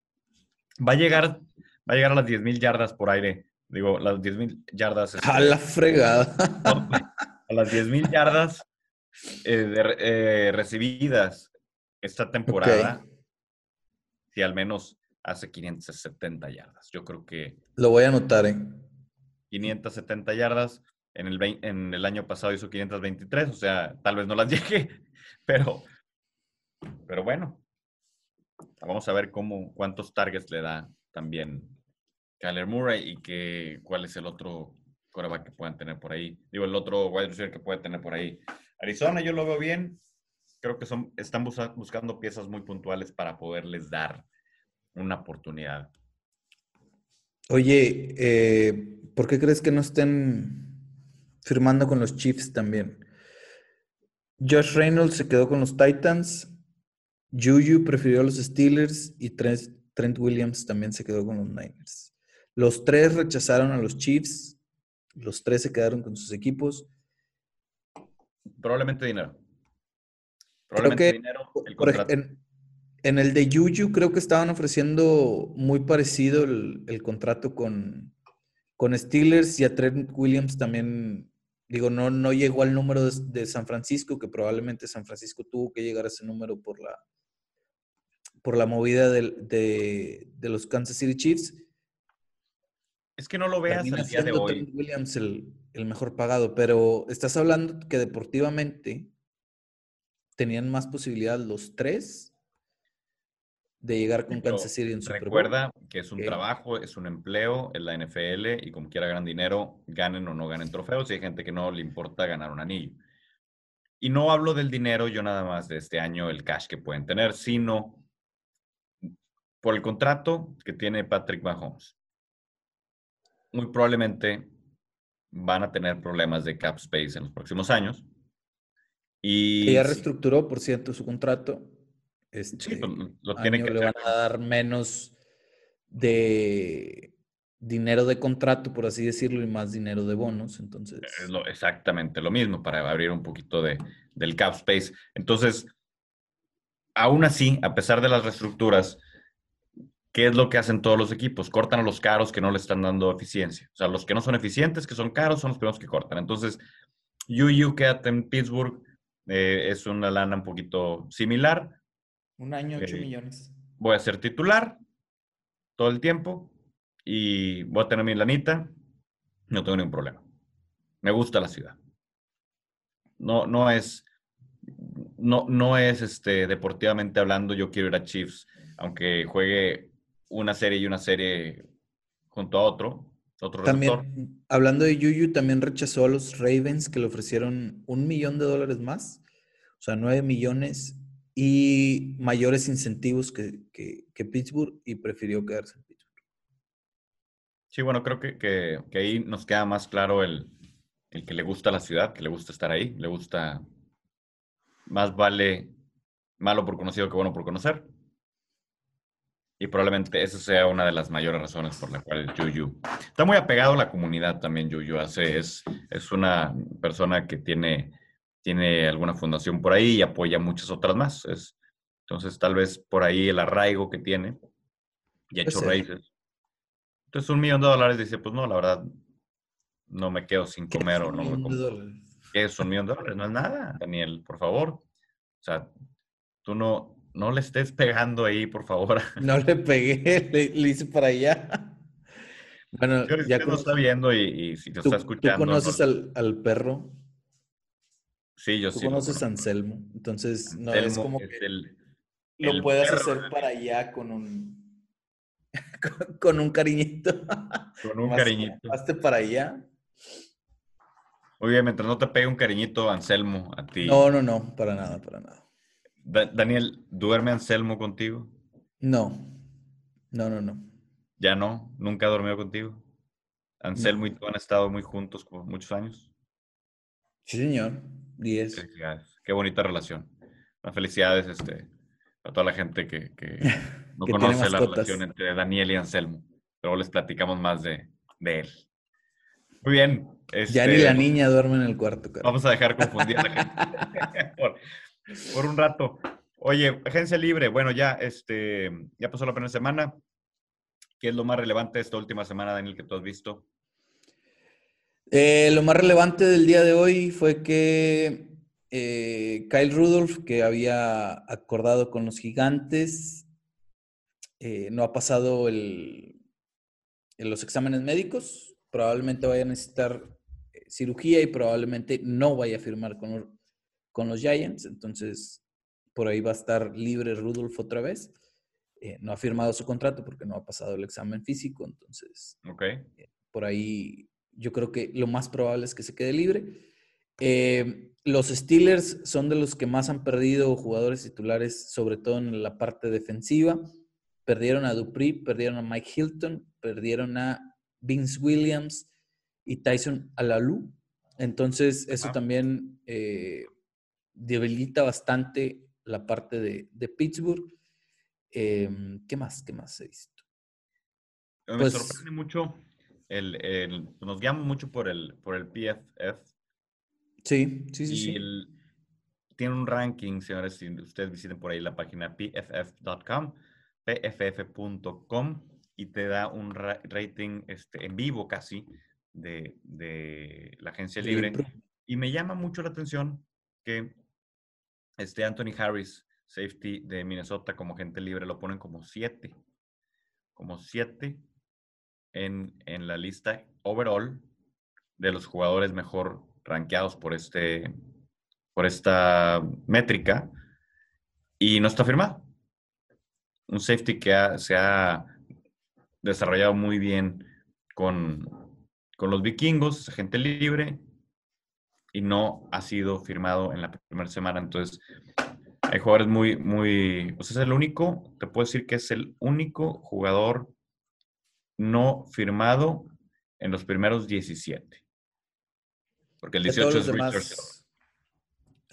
Va a llegar, va a llegar a las 10.000 yardas por aire. Digo, las 10.000 yardas. Este, a la fregada. a las 10.000 yardas eh, eh, recibidas esta temporada. Si al menos hace 570 yardas. Yo creo que... Lo voy a anotar, ¿eh? 570 yardas. En el, en el año pasado hizo 523, o sea, tal vez no las llegue, pero, pero bueno. Vamos a ver cómo, cuántos targets le da también Kyler Murray y que, cuál es el otro coreback que puedan tener por ahí. Digo, el otro wide receiver que puede tener por ahí. Arizona, yo lo veo bien. Creo que son, están buscando piezas muy puntuales para poderles dar una oportunidad. Oye, eh, ¿por qué crees que no estén firmando con los Chiefs también? Josh Reynolds se quedó con los Titans. Juju prefirió a los Steelers y Trent, Williams también se quedó con los Niners. Los tres rechazaron a los Chiefs. Los tres se quedaron con sus equipos. Probablemente dinero. Probablemente dinero. en, el de Juju creo que estaban ofreciendo muy parecido el, contrato con, con Steelers y a Trent Williams también Digo, no, no llegó al número de, San Francisco, que probablemente San Francisco tuvo que llegar a ese número por la, por la movida de, los Kansas City Chiefs. Es que no lo veas al día de hoy. Williams el, el, mejor pagado, pero estás hablando que deportivamente tenían más posibilidad los tres de llegar con Kansas City en Super Recuerda que es un trabajo, es un empleo en la NFL y como quiera ganan dinero, ganen o no ganen trofeos y hay gente que no le importa ganar un anillo. Y no hablo del dinero yo nada más de este año, el cash que pueden tener, sino por el contrato que tiene Patrick Mahomes. Muy probablemente van a tener problemas de cap space en los próximos años. Y ya reestructuró, por cierto, su contrato este, pues, lo tiene que le van a dar menos de dinero de contrato, por así decirlo, y más dinero de bonos. Entonces. Es exactamente lo mismo para abrir un poquito de, del cap space. Entonces, aún así, a pesar de las reestructuras, ¿qué es lo que hacen todos los equipos? Cortan a los caros que no le están dando eficiencia. O sea, los que no son eficientes, que son caros, son los primeros que cortan. Entonces, UU quédate en Pittsburgh, eh, es una lana un poquito similar. Un año, 8 millones. Voy a ser titular todo el tiempo y voy a tener mi lanita. No tengo ningún problema. Me gusta la ciudad. No, no es, no, no es este, deportivamente hablando, yo quiero ir a Chiefs, aunque juegue una serie y una serie junto a otro, otro También, hablando de Yuyu, también rechazó a los Ravens que le ofrecieron un millón de dólares más, o sea, nueve millones y mayores incentivos que, Pittsburgh y prefirió quedarse en Pittsburgh. Sí, bueno, creo que, ahí nos queda más claro el, que le gusta la ciudad, que le gusta estar ahí, le gusta, más vale malo por conocido que bueno por conocer. Y probablemente esa sea una de las mayores razones por la cual Yuyu está muy apegado a la comunidad también. Yuyu hace, es, es una persona que tiene tiene alguna fundación por ahí y apoya muchas otras más. Es, entonces, tal vez por ahí el arraigo que tiene y ha hecho raíces. Entonces, un millón de dólares dice, pues no, la verdad, no me quedo sin comer o no me como. ¿Qué es un millón de dólares? No es nada, Daniel, por favor. O sea, tú no, no le estés pegando ahí, por favor. No le pegué, le, hice para allá. Bueno, ya no está viendo y, si te está escuchando. ¿Tú conoces al, al perro? Sí, yo Tú sí. conoces a Anselmo, entonces no es como que lo puedas hacer para allá con un con, un cariñito. Con un cariñito. Hazte para allá. Bien, mientras no te pegue un cariñito, Anselmo, a ti. No, no, no, para nada, para nada. Daniel, ¿duerme Anselmo contigo? No, no, no, no. ¿Ya no? ¿Nunca ha dormido contigo? Anselmo y tú han estado muy juntos por muchos años. Sí, señor. 10. Qué bonita relación. felicidades este, a toda la gente que, no conoce la relación entre Daniel y Anselmo. Pero les platicamos más de, él. Muy bien. ya ni la este, niña duerme en el cuarto. Vamos a dejar confundir a la gente por, un rato. Oye, agencia libre. Bueno, ya, este, ya pasó la primera semana. ¿Qué es lo más relevante de esta última semana, Daniel, que tú has visto? Eh, lo más relevante del día de hoy fue que eh, Kyle Rudolph, que había acordado con los gigantes, eh, no ha pasado el, en los exámenes médicos. Probablemente vaya a necesitar cirugía y probablemente no vaya a firmar con, con los Giants. Entonces, por ahí va a estar libre Rudolph otra vez. no ha firmado su contrato porque no ha pasado el examen físico. Entonces, por ahí yo creo que lo más probable es que se quede libre. Eh, los Steelers son de los que más han perdido jugadores titulares, sobre todo en la parte defensiva. Perdieron a Dupree, perdieron a Mike Hilton, perdieron a Vince Williams y Tyson Alalu. Entonces, eso también eh, debilita bastante la parte de, de Pittsburgh. Em, ¿Qué más? ¿Qué más he visto? Me Pues- sorprende mucho, el, el- nos guiamos mucho por el, por el PFF Sí, sí, sí, y sí. el- tiene un ranking, señores, si ustedes visiten por ahí la página pff.com, pff.com y te da un ra- rating este, en vivo casi de, de la agencia libre. Y me llama mucho la atención que este Anthony Harris, safety de Minnesota, como gente libre, lo ponen como siete. Como siete en, en la lista overall de los jugadores mejor rankeados por, este, por esta métrica. Y no está firmado. Un safety que ha- se ha desarrollado muy bien con, con los vikingos, gente libre, y no ha sido firmado en la primera semana. Entonces, hay jugadores muy, muy. O sea, es el único, te puedo decir que es el único jugador no firmado en los primeros 17. Porque el De todos 18 los es demás.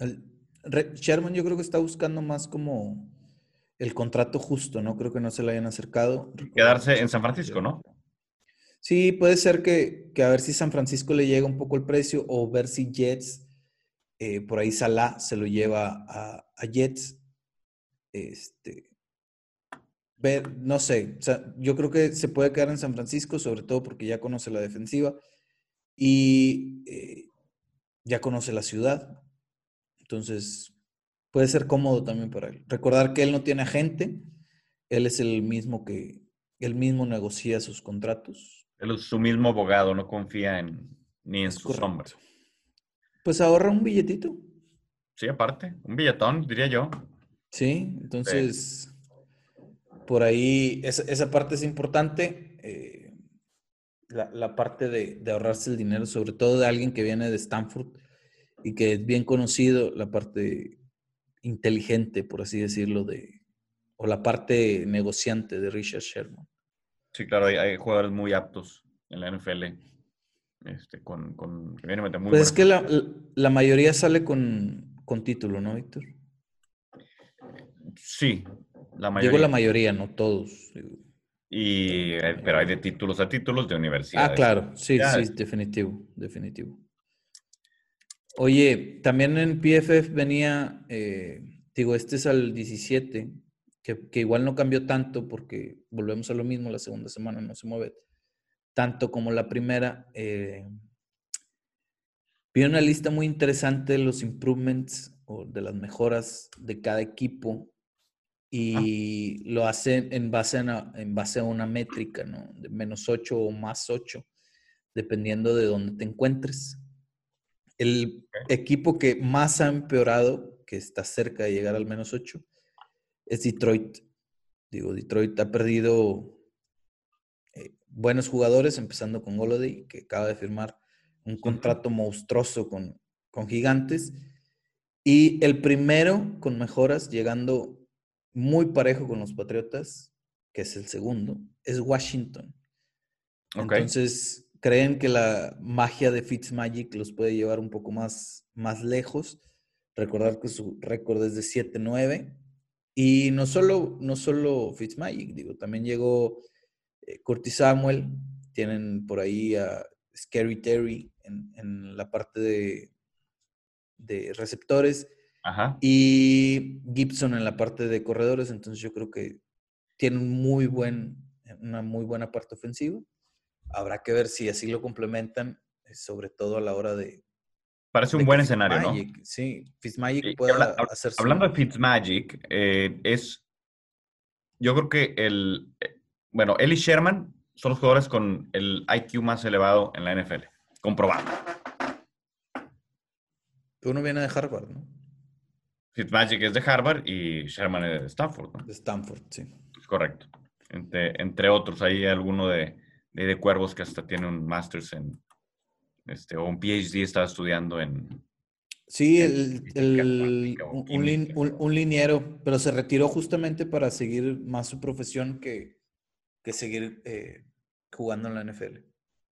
el- Sherman yo creo que está buscando más como el contrato justo, ¿no? Creo que no se le hayan acercado. Quedarse en San Francisco, ¿no? Sí, puede ser que, que a ver si San Francisco le llega un poco el precio o ver si Jets, eh, por ahí Salah se lo lleva a, a Jets. Este, ver, no sé, o sea, yo creo que se puede quedar en San Francisco, sobre todo porque ya conoce la defensiva y eh, ya conoce la ciudad. Entonces, puede ser cómodo también para él. Recordar que él no tiene agente, él es el mismo que, él mismo negocia sus contratos. Es su mismo abogado, no confía en, ni en Es su sombra. correcto. Pues ahorra un billetito. Sí, aparte, un billetón, diría yo. Sí, entonces por ahí esa, esa parte es importante. eh, la, la parte de, de ahorrarse el dinero, sobre todo de alguien que viene de Stanford y que es bien conocido, la parte inteligente, por así decirlo, de, o la parte negociante de Richard Sherman. Sí, claro, hay, hay jugadores muy aptos en la NFL. Este, con, con, que vienen a meter muy Pues es que la, la- mayoría sale con, con título, ¿no, Víctor? Sí, la mayoría. Digo la mayoría, no todos. Y, eh, pero hay de títulos a títulos de universidad. Ah, claro, sí, Ya, sí, es- definitivo, definitivo. Oye, también en PFF venía, eh, digo, este es al 17, que, que igual no cambió tanto porque volvemos a lo mismo, la segunda semana no se mueve tanto como la primera. Eh, vi una lista muy interesante de los improvements o de las mejoras de cada equipo y lo hacen en base a, una, en base a una métrica, ¿no? De menos 8 o más 8, dependiendo de dónde te encuentres. El equipo que más ha empeorado, que está cerca de llegar al menos 8, es Detroit. Digo, Detroit ha perdido eh, buenos jugadores, empezando con Golladay, que acaba de firmar un contrato monstruoso con, con Gigantes. Y el primero con mejoras, llegando muy parejo con los Patriotas, que es el segundo, es Washington. Entonces, creen que la magia de Fitzmagic los puede llevar un poco más, más lejos. Recordar que su récord es de 7-9. Y no solo, no solo Fitzmagic, digo, también llegó eh, Curtis Samuel, tienen por ahí a Scary Terry en, en la parte de, de receptores Ajá. y Gibson en la parte de corredores, entonces yo creo que tiene un muy buen, una muy buena parte ofensiva. Habrá que ver si así lo complementan, eh, sobre todo a la hora de... Parece un buen escenario, ¿no? Sí, Fitzmagic pueda habla- hab- hacer su- Hablando de Fitzmagic, eh, es. Yo creo que el. eh, Bueno, él y Sherman son los jugadores con el IQ más elevado en la NFL. Comprobado. Uno viene de Harvard, ¿no? Fitzmagic es de Harvard y Sherman es de Stanford, ¿no? De Stanford, sí. Es correcto. Entre, entre otros, hay alguno de, de, de Cuervos que hasta tiene un Masters en. Este, o un PhD, estaba estudiando en. Sí, en el, química. un liniero, pero se retiró justamente para seguir más su profesión que, que seguir eh, jugando en la NFL.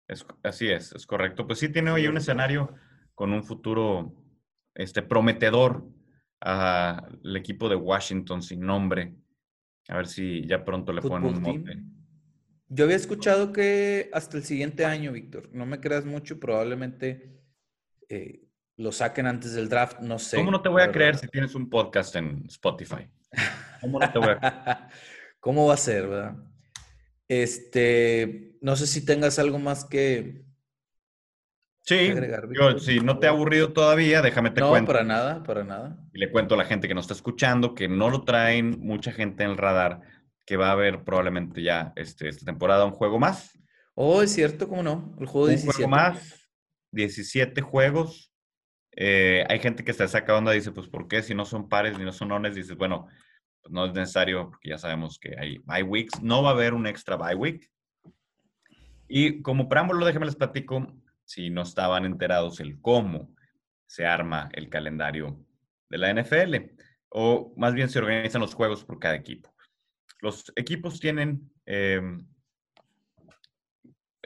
Es- así es, es correcto. Pues sí tiene hoy un escenario con un futuro este, prometedor al equipo de Washington sin nombre. A ver si ya pronto le ponen un mote. Yo había escuchado que hasta el siguiente año, Víctor. No me creas mucho, probablemente eh, lo saquen antes del draft, no sé. ¿Cómo no te voy a creer si tienes un podcast en Spotify? ¿Cómo no te voy a creer? ¿Cómo va a ser, verdad? Este, no sé si tengas algo más que, Sí, si no te ha aburrido todavía, déjame te cuento. No, para nada, para nada. Y le cuento a la gente que nos está escuchando que no lo traen mucha gente en el radar, que va a haber probablemente ya este, esta temporada un juego más. Oh, es cierto, ¿cómo no? El juego un juego más, 17 juegos. Eh, hay gente que se saca onda y dice, pues, ¿por qué? Si no son pares ni no son ones, dices, bueno, pues no es necesario porque ya sabemos que hay bye weeks. No va a haber un extra bye week. Y como preámbulo, déjenme les platico si no estaban enterados el cómo se arma el calendario de la NFL, o más bien se organizan los juegos por cada equipo. Los equipos tienen, em,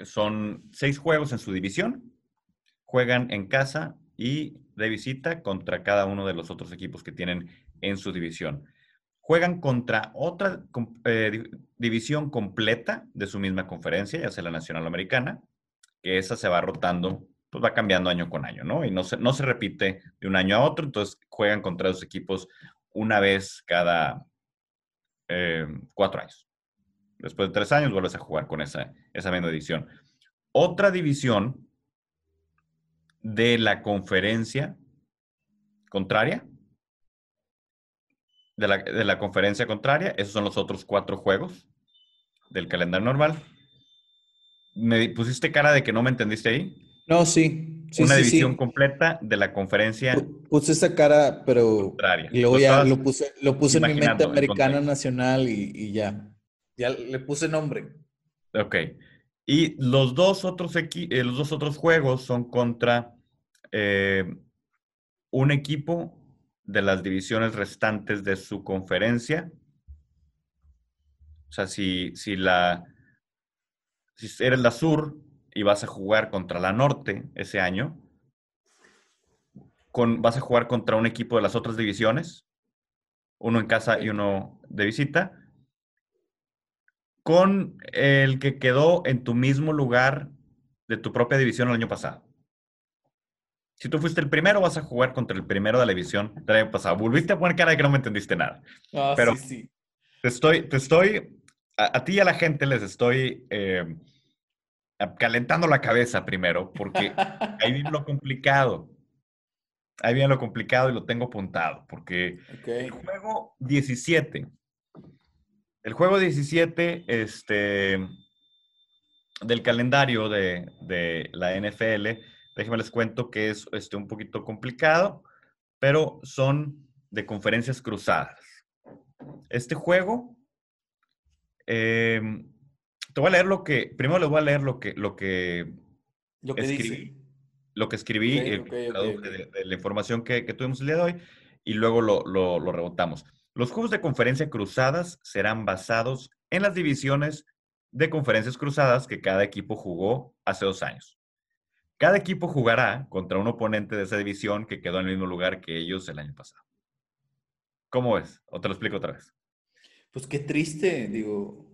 son seis juegos en su división, juegan en casa y de visita contra cada uno de los otros equipos que tienen en su división. Juegan contra otra eh, división completa de su misma conferencia, ya sea la nacional americana, que esa se va rotando, pues va cambiando año con año, ¿no? Y no se, no se repite de un año a otro, entonces juegan contra esos equipos una vez cada eh, cuatro años. Después de tres años vuelves a jugar con esa, esa misma división. Otra división de la conferencia contraria, de la, de la conferencia contraria, esos son los otros cuatro juegos del calendario normal me pusiste cara de que no me entendiste ahí. No, sí. Una división completa de la conferencia. Puse esa cara, pero. Y luego ya lo puse, lo puse en mi mente americana nacional y, ya. Ya le puse nombre. Ok. Y los dos otros, eh, los dos otros juegos son contra eh, un equipo de las divisiones restantes de su conferencia. O sea, si, si la si eres la sur y vas a jugar contra la norte ese año, con, vas a jugar contra un equipo de las otras divisiones, uno en casa y uno de visita, con el que quedó en tu mismo lugar de tu propia división el año pasado. Si tú fuiste el primero, vas a jugar contra el primero de la división del año pasado. Volviste a poner cara de que no me entendiste nada. Ah, Pero sí, sí. Te estoy, te estoy a, ti y a la gente les estoy eh, calentando la cabeza primero, porque ahí viene lo complicado. Ahí viene lo complicado y lo tengo apuntado, porque el juego 17, el juego 17 este, del calendario de, de la NFL, déjenme les cuento que es este, un poquito complicado, pero son de conferencias cruzadas. Este juego Em, te voy a leer lo que, primero les voy a leer lo que, lo que, lo que escribí, lo que escribí, eh, de, la información que, tuvimos el día de hoy, y luego lo, lo, rebotamos. Los juegos de conferencia cruzadas serán basados en las divisiones de conferencias cruzadas que cada equipo jugó hace dos años. Cada equipo jugará contra un oponente de esa división que quedó en el mismo lugar que ellos el año pasado. ¿Cómo es? O te lo explico otra vez. Pues qué triste, digo,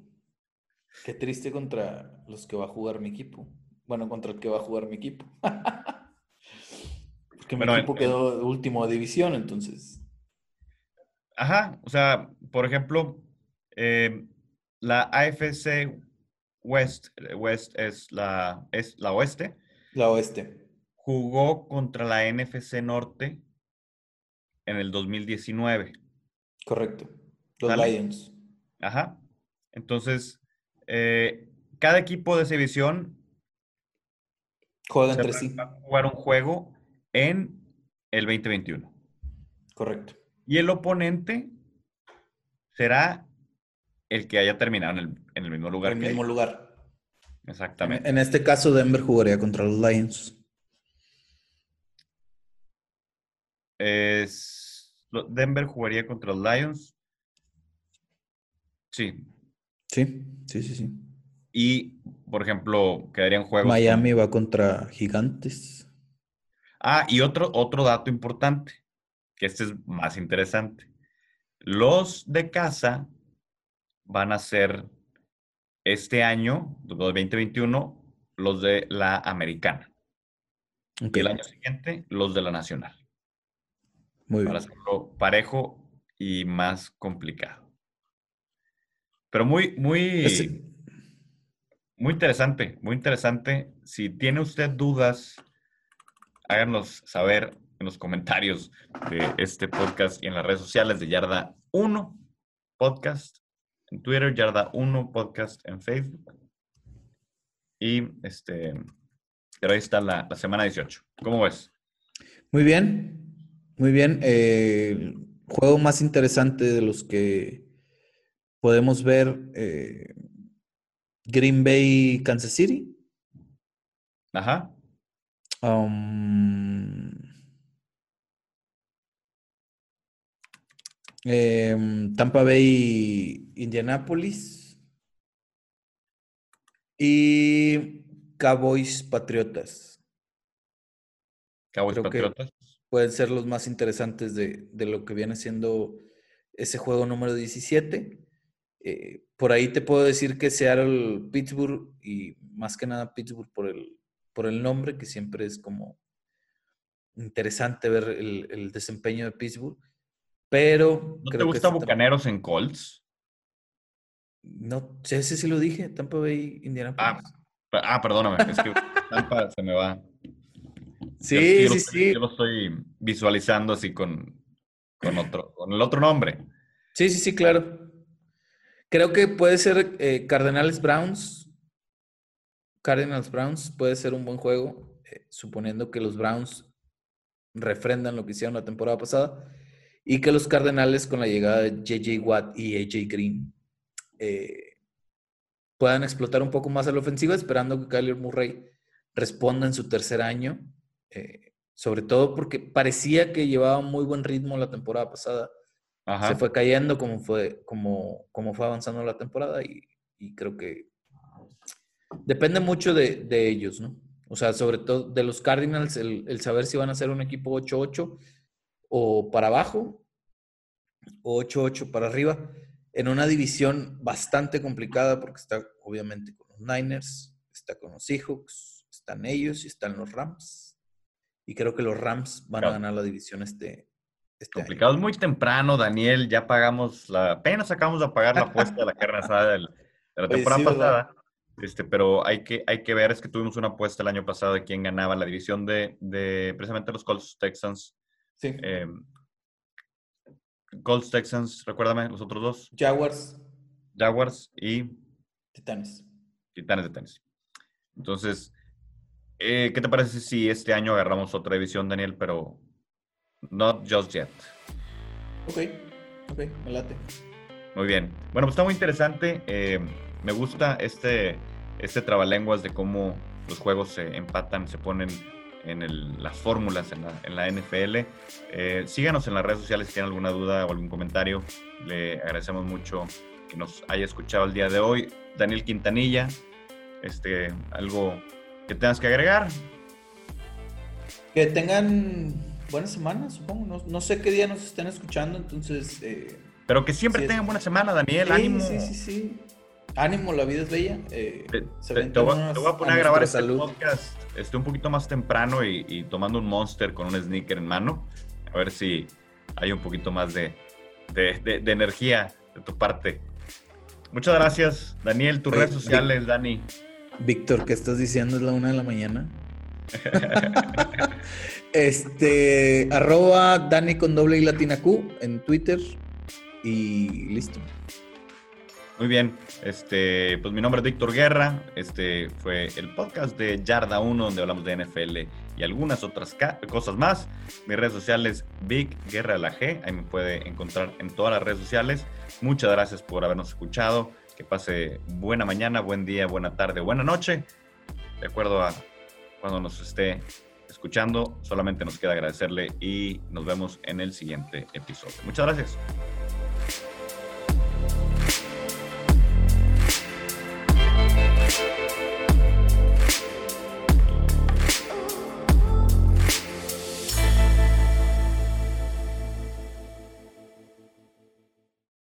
qué triste contra los que va a jugar mi equipo. Bueno, contra el que va a jugar mi equipo. Porque mi equipo quedó último de división, entonces. Ajá, o sea, por ejemplo, eh, la AFC West, West es la, es la oeste. La oeste. Jugó contra la NFC Norte en el 2019. Correcto. Los Lions. Ajá. Entonces, eh, cada equipo de esa división juega entre sí. Va a jugar un juego en el 2021. Correcto. Y el oponente será el que haya terminado en el, mismo lugar. En el mismo lugar. Exactamente. En, este caso, Denver jugaría contra los Lions. Denver jugaría contra los Lions. Sí. Sí, sí, sí, sí. Y, por ejemplo, quedarían juegos. Miami va contra Gigantes. Ah, y otro, otro dato importante. que este es más interesante. Los de casa van a ser este año, 2021, los de la americana. Y el año siguiente, los de la nacional. Muy Para hacerlo parejo y más complicado. Pero muy, muy, muy interesante, muy interesante. Si tiene usted dudas, háganos saber en los comentarios de este podcast y en las redes sociales de Yarda 1 Podcast en Twitter, Yarda 1 Podcast en Facebook. Y este, pero ahí está la, semana 18. ¿Cómo ves? Muy bien, muy bien. Eh, juego más interesante de los que podemos ver eh, Green Bay, Kansas City. Ajá. Um, em, Tampa Bay, Indianapolis. Y Cowboys Patriotas. Cowboys Patriotas. Pueden ser los más interesantes de, lo que viene siendo ese juego número 17. Eh, por ahí te puedo decir que Seattle, Pittsburgh y más que nada Pittsburgh por el, por el nombre, que siempre es como interesante ver el, desempeño de Pittsburgh. Pero. ¿No te gusta Bucaneros en Colts? No, ese sí lo dije, Tampa Bay, Indianapolis. Ah, Ah, perdóname, es que Tampa se me va. Sí, sí, sí. Yo lo estoy visualizando así con, con, otro, con el otro nombre. Sí, sí, sí, claro. Creo que puede ser eh, Cardenales Browns. Cardinals Browns puede ser un buen juego, eh, suponiendo que los Browns refrendan lo que hicieron la temporada pasada y que los Cardenales con la llegada de JJ Watt y AJ Green eh, puedan explotar un poco más a la ofensiva, esperando que Kyler Murray responda en su tercer año. Sobre todo porque parecía que llevaba muy buen ritmo la temporada pasada. Se fue cayendo como fue, como, como fue avanzando la temporada y, creo que depende mucho de, ellos, ¿no? O sea, sobre todo de los Cardinals, el, el saber si van a ser un equipo 8-8 o para abajo o 8-8 para arriba en una división bastante complicada porque está obviamente con los Niners, está con los Seahawks, están ellos y están los Rams. Y creo que los Rams van a ganar la división este, este complicado. Es muy temprano, Daniel. Ya pagamos la. Apenas acabamos de pagar la apuesta de la carne asada de la temporada pasada. Este, pero hay que, hay que ver, es que tuvimos una apuesta el año pasado de quién ganaba la división de, de precisamente los Colts Texans. Sí. Em, Colts, Texans, recuérdame, los otros dos. Jaguars. Jaguars y... Titanes. Titanes de Tennessee. Entonces, eh, ¿qué te parece si este año agarramos otra división, Daniel, pero not just yet? Ok, ok, me late. Muy bien. Bueno, pues está muy interesante. Eh, me gusta este, este trabalenguas de cómo los juegos se empatan, se ponen en las fórmulas en la, NFL. Eh, síganos en las redes sociales si tienen alguna duda o algún comentario. Le agradecemos mucho que nos haya escuchado el día de hoy. Daniel Quintanilla, este, algo que tengas que agregar. Que tengan buena semana, supongo. No, sé qué día nos estén escuchando, entonces... Eh, Pero que siempre tengan buena semana, Daniel. ánimo. Sí, sí, sí. Ánimo, la vida es bella. Eh, te, voy, a poner a, grabar este podcast este, un poquito más temprano y, tomando un monster con un sneaker en mano. A ver si hay un poquito más de, energía de tu parte. Muchas gracias, Daniel. Tus redes sociales, Dani. Víctor, ¿qué estás diciendo? Es la una de la mañana. este, arroba Dani con doble y latina Q en Twitter y listo. Muy bien, este, pues mi nombre es Víctor Guerra, este fue el podcast de Yarda 1 donde hablamos de NFL y algunas otras cosas más. Mis redes sociales, Vic Guerra La G, ahí me puede encontrar en todas las redes sociales. Muchas gracias por habernos escuchado, que pase buena mañana, buen día, buena tarde, buena noche. De acuerdo a cuando nos esté escuchando, solamente nos queda agradecerle y nos vemos en el siguiente episodio. Muchas gracias.